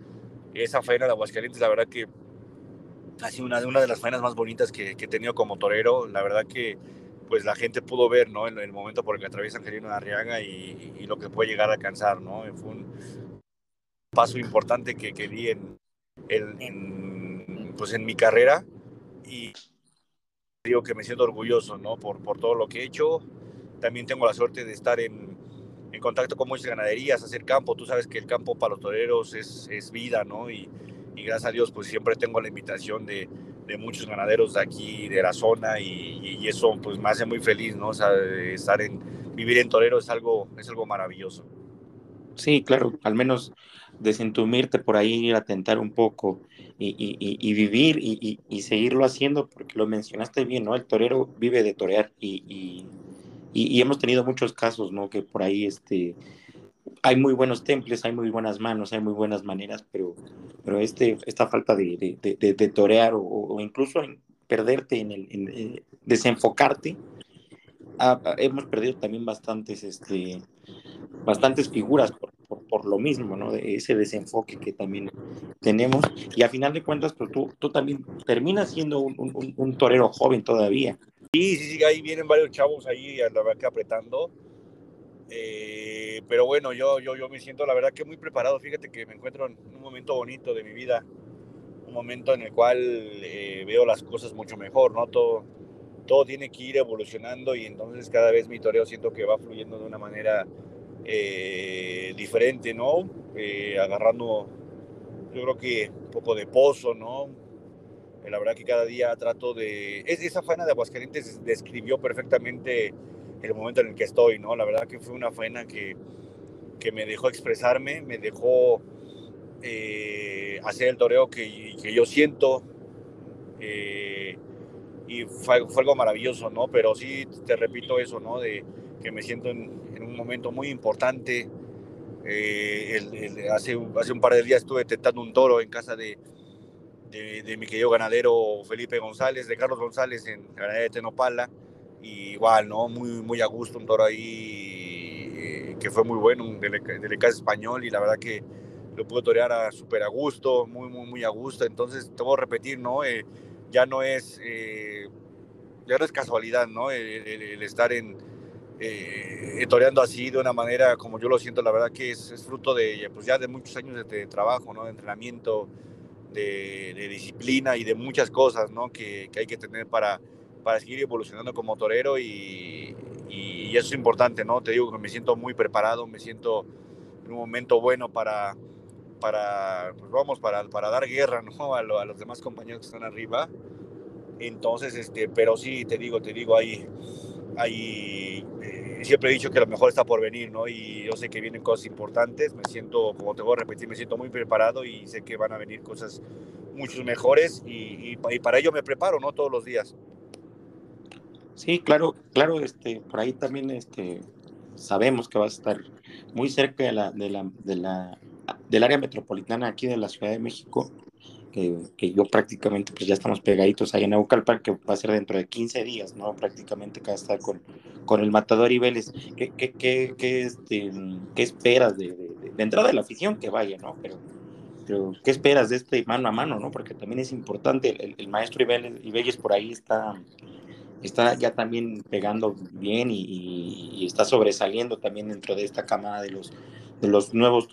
Esa faena de Aguascalientes, la verdad que ha sido una, una de las faenas más bonitas que, que, he tenido como torero. La verdad que pues la gente pudo ver, ¿no? En el momento por el que atraviesa Angelino Arriaga y, y, lo que puede llegar a alcanzar, ¿no? Fue un paso importante que, que di en, en pues en mi carrera y digo que me siento orgulloso, ¿no? Por, por todo lo que he hecho. También tengo la suerte de estar en, en contacto con muchas ganaderías, hacer campo. Tú sabes que el campo para los toreros es, es vida, ¿no? Y, y, gracias a Dios, pues siempre tengo la invitación de, de muchos ganaderos de aquí, de la zona, y, y, eso pues me hace muy feliz, ¿no? O sea, estar en, vivir en torero es algo, es algo maravilloso. Sí, claro, al menos desentumirte por ahí, ir a tentar un poco y, y, y vivir y, seguirlo haciendo, porque lo mencionaste bien, ¿no? El torero vive de torear y, hemos tenido muchos casos, ¿no? Que por ahí este, hay muy buenos temples, hay muy buenas manos, hay muy buenas maneras, pero, pero este, esta falta de, de, de, torear o, incluso perderte en el, en, eh, desenfocarte, hemos perdido también bastantes, este, bastantes figuras por, por, lo mismo, ¿no? De ese desenfoque que también tenemos. Y a final de cuentas, pues tú, tú también terminas siendo un, un, un torero joven todavía. Sí, sí, sí, ahí vienen varios chavos ahí, la verdad que apretando. Eh, pero bueno, yo, yo, yo me siento la verdad que muy preparado. Fíjate que me encuentro en un momento bonito de mi vida, un momento en el cual eh, veo las cosas mucho mejor, ¿no? Todo, todo tiene que ir evolucionando y entonces cada vez mi toreo siento que va fluyendo de una manera eh, diferente, ¿no? Agarrando, yo creo que un poco de pozo, ¿no? Eh, la verdad que cada día trato de... esa faena de Aguascalientes describió perfectamente el momento en el que estoy, ¿no? La verdad que fue una faena que, que me dejó expresarme, me dejó hacer el toreo que, que yo siento. y fue, algo maravilloso, ¿no? Pero sí, te repito eso, ¿no? De que me siento en, un momento muy importante. Eh, hace, hace un par de días estuve tentando un toro en casa de, de, mi querido ganadero Felipe González, de Carlos González en ganadería de Tenopala. Y igual, ¿no? Muy, muy a gusto, un toro ahí eh, que fue muy bueno, un delicado español y la verdad que lo pude torear a súper a gusto, muy, muy, muy a gusto. Entonces, te voy a repetir, ¿no? Eh, ya no es, ya no es casualidad, ¿no? el estar en, eh, toreando así de una manera como yo lo siento, la verdad que es, fruto de pues ya de muchos años de, trabajo, ¿no? de entrenamiento, de, disciplina y de muchas cosas ¿no? que, que, hay que tener para, para seguir evolucionando como torero y, y, eso es importante, ¿no? Te digo que me siento muy preparado, me siento un momento bueno para, para pues vamos, para, para dar guerra ¿no? a, a, los demás compañeros que están arriba. Entonces, este, pero sí, te digo, te digo, ahí, ahí eh, siempre he dicho que lo mejor está por venir, ¿no? Y yo sé que vienen cosas importantes, me siento, como te voy a repetir, me siento muy preparado y sé que van a venir cosas muchos mejores y, para ello me preparo, ¿no? Todos los días. Sí, claro, claro, este, por ahí también, este, sabemos que va a estar muy cerca de la, de la, de la del área metropolitana aquí de la Ciudad de México, que, yo prácticamente pues ya estamos pegaditos ahí en Eucalpan, que va a ser dentro de 15 días, ¿no? Prácticamente acá está con, con el Matador y Vélez. ¿Qué, qué, qué, qué este, esperas de, de, entrada de la afición que vaya, ¿no? Pero, pero ¿qué esperas de este mano a mano, ¿no? Porque también es importante, el, maestro Ibelles por ahí está está ya también pegando bien y, está sobresaliendo también dentro de esta camada de los, de los nuevos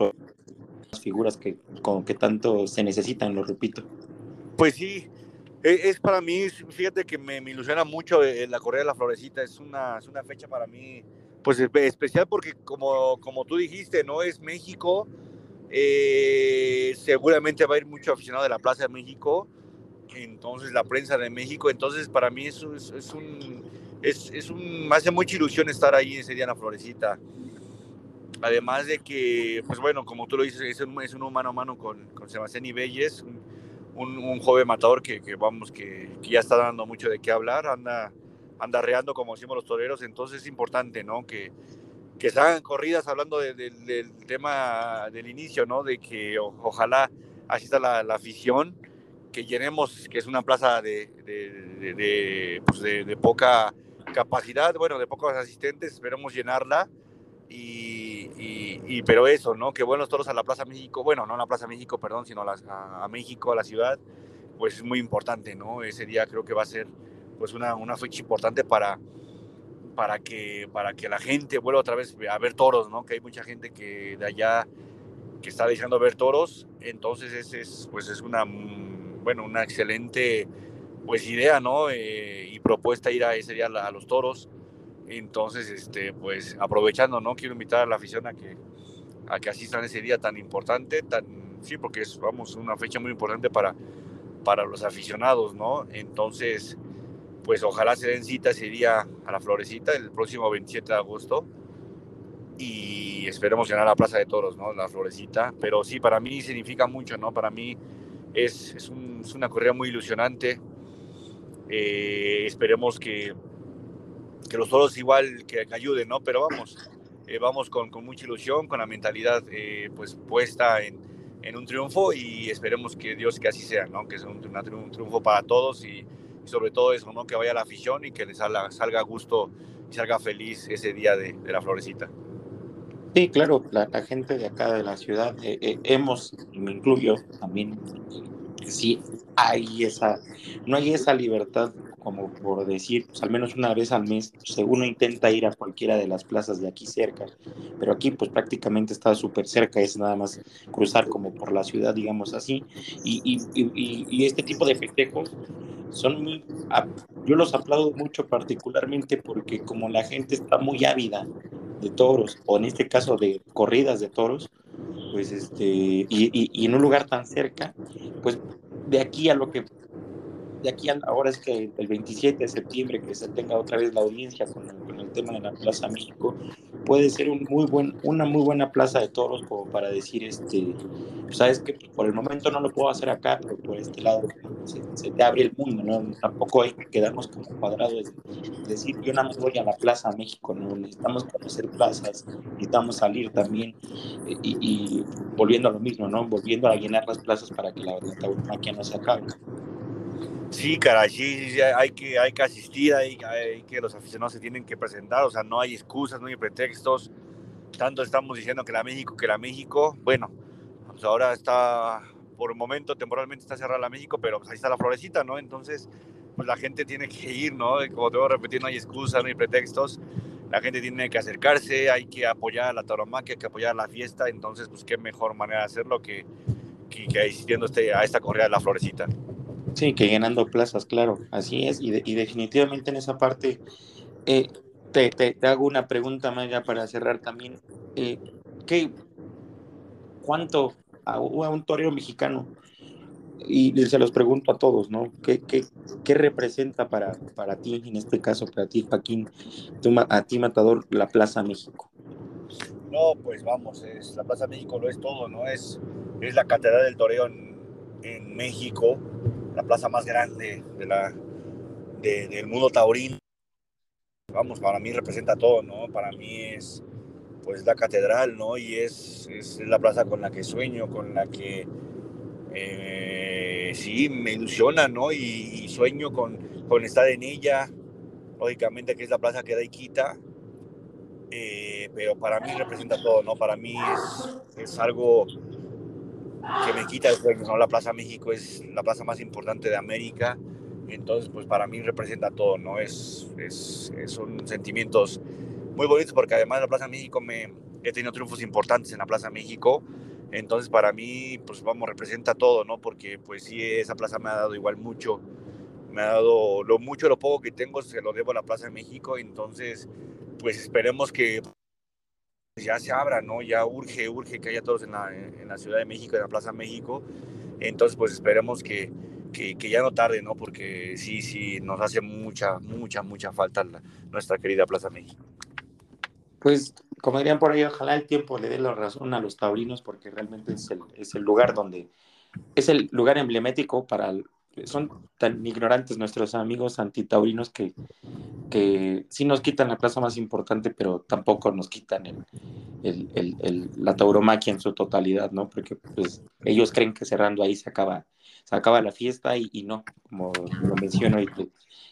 figuras que, como que tanto se necesitan, lo repito. Pues sí, es, es para mí, fíjate que me, me, ilusiona mucho la Correa de la Florecita, es una, es una fecha para mí pues especial porque como, como tú dijiste, ¿no? Es México, eh, seguramente va a ir mucho aficionado de la Plaza de México, entonces la prensa de México, entonces para mí es, es, es un, es, es, un, me hace mucha ilusión estar ahí ese día en la Florecita. Además de que, pues bueno, como tú lo dices, es un, es un a mano con, con Sebastián Ibelles, un, un, joven matador que, que vamos, que, que, ya está dando mucho de qué hablar, anda, anda reando como decimos los toreros, entonces es importante, ¿no? Que, que se hagan corridas hablando de, de, del tema del inicio, ¿no? De que o, ojalá asista la, la afición, que llenemos, que es una plaza de, de, pues de, poca capacidad, bueno, de pocos asistentes, esperemos llenarla. Y, y, pero eso, ¿no? Que buenos toros a la Plaza México, bueno, no a la Plaza México, perdón, sino a, México, a la ciudad, pues es muy importante, ¿no? Ese día creo que va a ser pues una, una fecha importante para, para, que, para que la gente vuelva otra vez a ver toros, ¿no? Que hay mucha gente que de allá que está dejando ver toros, entonces ese es, pues es una bueno, una excelente pues idea, ¿no? Eh, y propuesta ir a ese día a, los toros. Entonces, este, pues aprovechando, ¿no? Quiero invitar a la afición a que, a que asistan ese día tan importante, tan, sí, porque es, vamos, una fecha muy importante para, para los aficionados, ¿no? Entonces, pues ojalá se den cita ese día a la Florecita el próximo 27 de agosto y esperemos llenar la Plaza de Toros, ¿no? La Florecita, pero sí, para mí significa mucho, ¿no? Para mí es, es, un, es una corrida muy ilusionante. Eh, esperemos que, que, los toros igual que, ayuden, ¿no? Pero vamos, eh, vamos con, con, mucha ilusión, con la mentalidad eh, pues puesta en, en, un triunfo y esperemos que Dios que así sea, ¿no? Que sea un, un triunfo para todos y, sobre todo eso, ¿no? Que vaya la afición y que les salga, salga gusto y salga feliz ese día de, de la florecita. Sí, claro, la, gente de acá de la ciudad, eh, eh, hemos, me incluyo también, sí hay esa, no hay esa libertad como por decir, pues al menos una vez al mes, pues, uno intenta ir a cualquiera de las plazas de aquí cerca, pero aquí pues prácticamente está súper cerca, es nada más cruzar como por la ciudad, digamos así, y, y, y, y este tipo de festejos son muy, yo los aplaudo mucho particularmente porque como la gente está muy ávida de toros, o en este caso de corridas de toros, pues este, y, y, en un lugar tan cerca, pues de aquí a lo que, de aquí a ahora es que el 27 de septiembre que se tenga otra vez la audiencia con el, con el tema de la Plaza México, puede ser un muy buen, una muy buena plaza de toros como para decir, este, sabes que por el momento no lo puedo hacer acá, pero por este lado se, se te abre el mundo, ¿no? Tampoco hay que quedarnos como cuadrados, es decir, yo nada más voy a la Plaza México, ¿no? Necesitamos conocer plazas, necesitamos salir también y, y volviendo a lo mismo, ¿no? Volviendo a llenar las plazas para que la, la tauromaquia no se acabe. Sí, caray, sí, sí, hay, que, hay que asistir, hay, hay, que los aficionados se tienen que presentar, o sea, no hay excusas, no hay pretextos. Tanto estamos diciendo que la México, que la México, bueno, pues ahora está, por el momento, temporalmente está cerrada la México, pero pues ahí está la florecita, ¿no? Entonces, pues la gente tiene que ir, ¿no? Y como te voy a repetir, no hay excusas, no hay pretextos. La gente tiene que acercarse, hay que apoyar a la tauromaquia, hay que apoyar a la fiesta. Entonces, pues qué mejor manera de hacerlo que, que, que asistiendo este, a esta corrida de la florecita. Sí, que llenando plazas, claro, así es. Y, de, y definitivamente en esa parte, eh, te, te, te, hago una pregunta más ya para cerrar también. Eh, ¿qué, cuánto a, un torero mexicano? Y se los pregunto a todos, ¿no? ¿Qué, qué, representa para, para ti, en este caso, para ti, Joaquín, a ti, Matador, la Plaza México? No, pues vamos, es, la Plaza México lo es todo, ¿no? Es, es la Catedral del Toreo en, en México, la plaza más grande de la, del mundo taurino. Vamos, para mí representa todo, ¿no? Para mí es pues la catedral, ¿no? Y es, es la plaza con la que sueño, con la que eh, sí me ilusiona, ¿no? Y, sueño con, con, estar en ella, lógicamente que es la plaza que da y quita, eh, pero para mí representa todo, ¿no? Para mí es, es algo que me quita el sueño, ¿no? La Plaza México es la plaza más importante de América, entonces pues para mí representa todo, ¿no? Es, es, son sentimientos muy bonitos porque además la Plaza México me he tenido triunfos importantes en la Plaza México, entonces para mí pues vamos, representa todo, ¿no? Porque pues sí, esa plaza me ha dado igual mucho, me ha dado lo mucho, lo poco que tengo se lo debo a la Plaza México, entonces pues esperemos que ya se abra, ¿no? Ya urge, urge que haya todos en la, en la Ciudad de México, en la Plaza México. Entonces, pues esperemos que, que, ya no tarde, ¿no? Porque sí, sí, nos hace mucha, mucha, mucha falta nuestra querida Plaza México. Pues, como dirían por ahí, ojalá el tiempo le dé la razón a los taurinos, porque realmente es el, es el lugar donde, es el lugar emblemático para, son tan ignorantes nuestros amigos antitaurinos que, que sí nos quitan la plaza más importante, pero tampoco nos quitan el, el, el, la tauromaquia en su totalidad, ¿no? Porque pues ellos creen que cerrando ahí se acaba, se acaba la fiesta y, y no, como lo menciono y,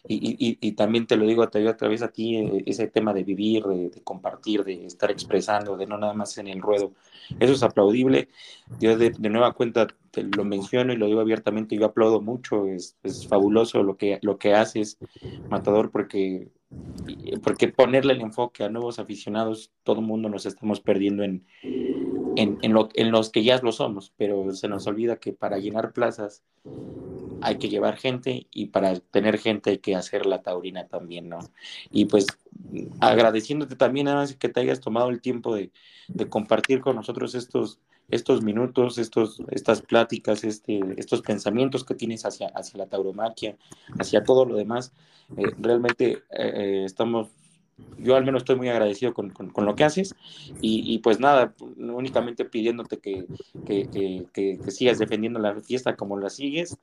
y, y, también te lo digo otra vez a ti, eh, ese tema de vivir, de, compartir, de estar expresando, de no nada más en el ruedo, eso es aplaudible. Yo de, nueva cuenta te lo menciono y lo digo abiertamente, yo aplaudo mucho, es, es fabuloso lo que, lo que haces, Matador, porque porque ponerle el enfoque a nuevos aficionados, todo el mundo nos estamos perdiendo en, en, en, lo, en, los que ya lo somos, pero se nos olvida que para llenar plazas hay que llevar gente y para tener gente hay que hacer la taurina también, ¿no? Y pues agradeciéndote también además que te hayas tomado el tiempo de, de compartir con nosotros estos, estos minutos, estos, estas pláticas, este, estos pensamientos que tienes hacia, hacia la tauromaquia, hacia todo lo demás. Eh, realmente eh, estamos yo al menos estoy muy agradecido con, con, lo que haces y, pues nada, únicamente pidiéndote que, que, que, sigas defendiendo la fiesta como la sigues,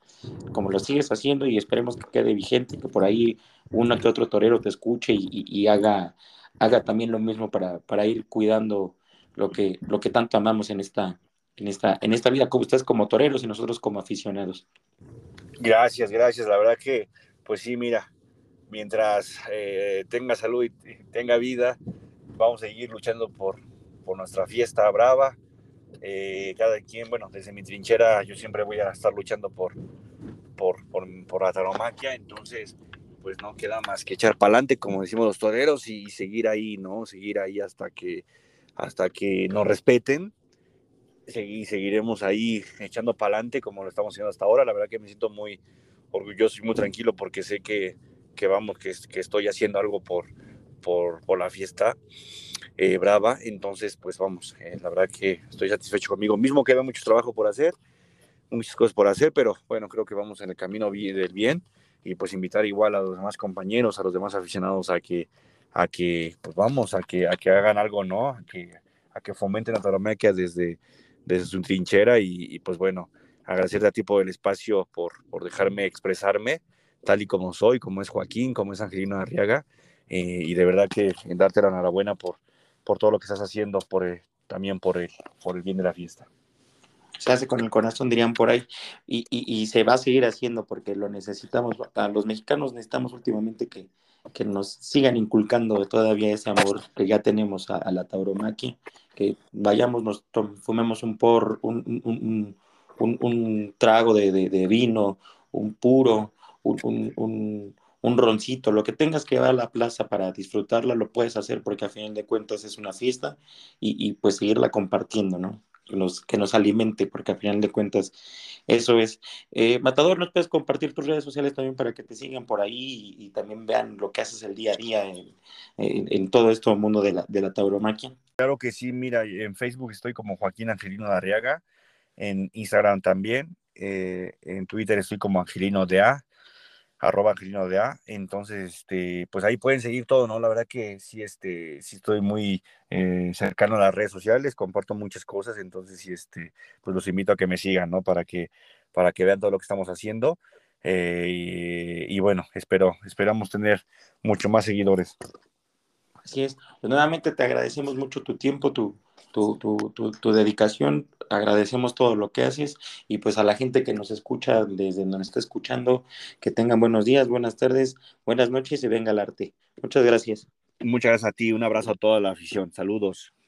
como lo sigues haciendo y esperemos que quede vigente, que por ahí uno que otro torero te escuche y, y, haga, haga también lo mismo para, para ir cuidando lo que, lo que tanto amamos en esta, en esta, en esta vida, como ustedes como toreros y nosotros como aficionados. Gracias, gracias. La verdad que, pues sí, mira, mientras eh, tenga salud y tenga vida, vamos a seguir luchando por, por nuestra fiesta brava. Eh, cada quien, bueno, desde mi trinchera yo siempre voy a estar luchando por, por, por, por la taromaquia, entonces pues no queda más que echar para adelante, como decimos los toreros, y seguir ahí, ¿no? Seguir ahí hasta que, hasta que nos respeten. Y seguiremos ahí echando para adelante como lo estamos haciendo hasta ahora. La verdad que me siento muy orgulloso y muy tranquilo porque sé que, que vamos, que, que estoy haciendo algo por, por, la fiesta eh, brava. Entonces, pues vamos, eh, la verdad que estoy satisfecho conmigo mismo, queda mucho trabajo por hacer, muchas cosas por hacer, pero bueno, creo que vamos en el camino del bien y pues invitar igual a los demás compañeros, a los demás aficionados a que, a que pues vamos, a que, a que hagan algo, ¿no? A que, a que fomenten la tauromaquia desde, desde su trinchera y, pues bueno, agradecerte a ti por el espacio, por, por dejarme expresarme tal y como soy, como es Joaquín, como es Angelino Arriaga, eh, y de verdad que darte la enhorabuena por, por todo lo que estás haciendo, por, eh, también por el, por el bien de la fiesta. Se hace con el corazón, dirían por ahí, y, y, se va a seguir haciendo porque lo necesitamos. A los mexicanos necesitamos últimamente que, que nos sigan inculcando todavía ese amor que ya tenemos a, la tauromaquia, que vayamos, nos fumemos un por, un, un, un, trago de, de, vino, un puro, un, roncito, lo que tengas que llevar a la plaza para disfrutarla, lo puedes hacer porque a fin de cuentas es una fiesta y, y pues seguirla compartiendo, ¿no? Nos, que nos alimente, porque al final de cuentas eso es. Eh, Matador, ¿nos puedes compartir tus redes sociales también para que te sigan por ahí y, también vean lo que haces el día a día en, en, todo este mundo de la, de la tauromaquia? Claro que sí, mira, en Facebook estoy como Joaquín Angelino de Arriaga, en Instagram también, eh, en Twitter estoy como Angelino de A, arroba Angelino de A, entonces, este, pues ahí pueden seguir todo, ¿no? La verdad que sí, este, sí estoy muy eh, cercano a las redes sociales, comparto muchas cosas, entonces sí, este, pues los invito a que me sigan, ¿no? Para que, para que vean todo lo que estamos haciendo. Eh, y, bueno, espero, esperamos tener mucho más seguidores. Así es. Pues nuevamente te agradecemos mucho tu tiempo, tu, tu, tu, tu, dedicación, agradecemos todo lo que haces y pues a la gente que nos escucha desde donde está escuchando, que tengan buenos días, buenas tardes, buenas noches y venga el arte. Muchas gracias. Muchas gracias a ti, un abrazo a toda la afición, saludos.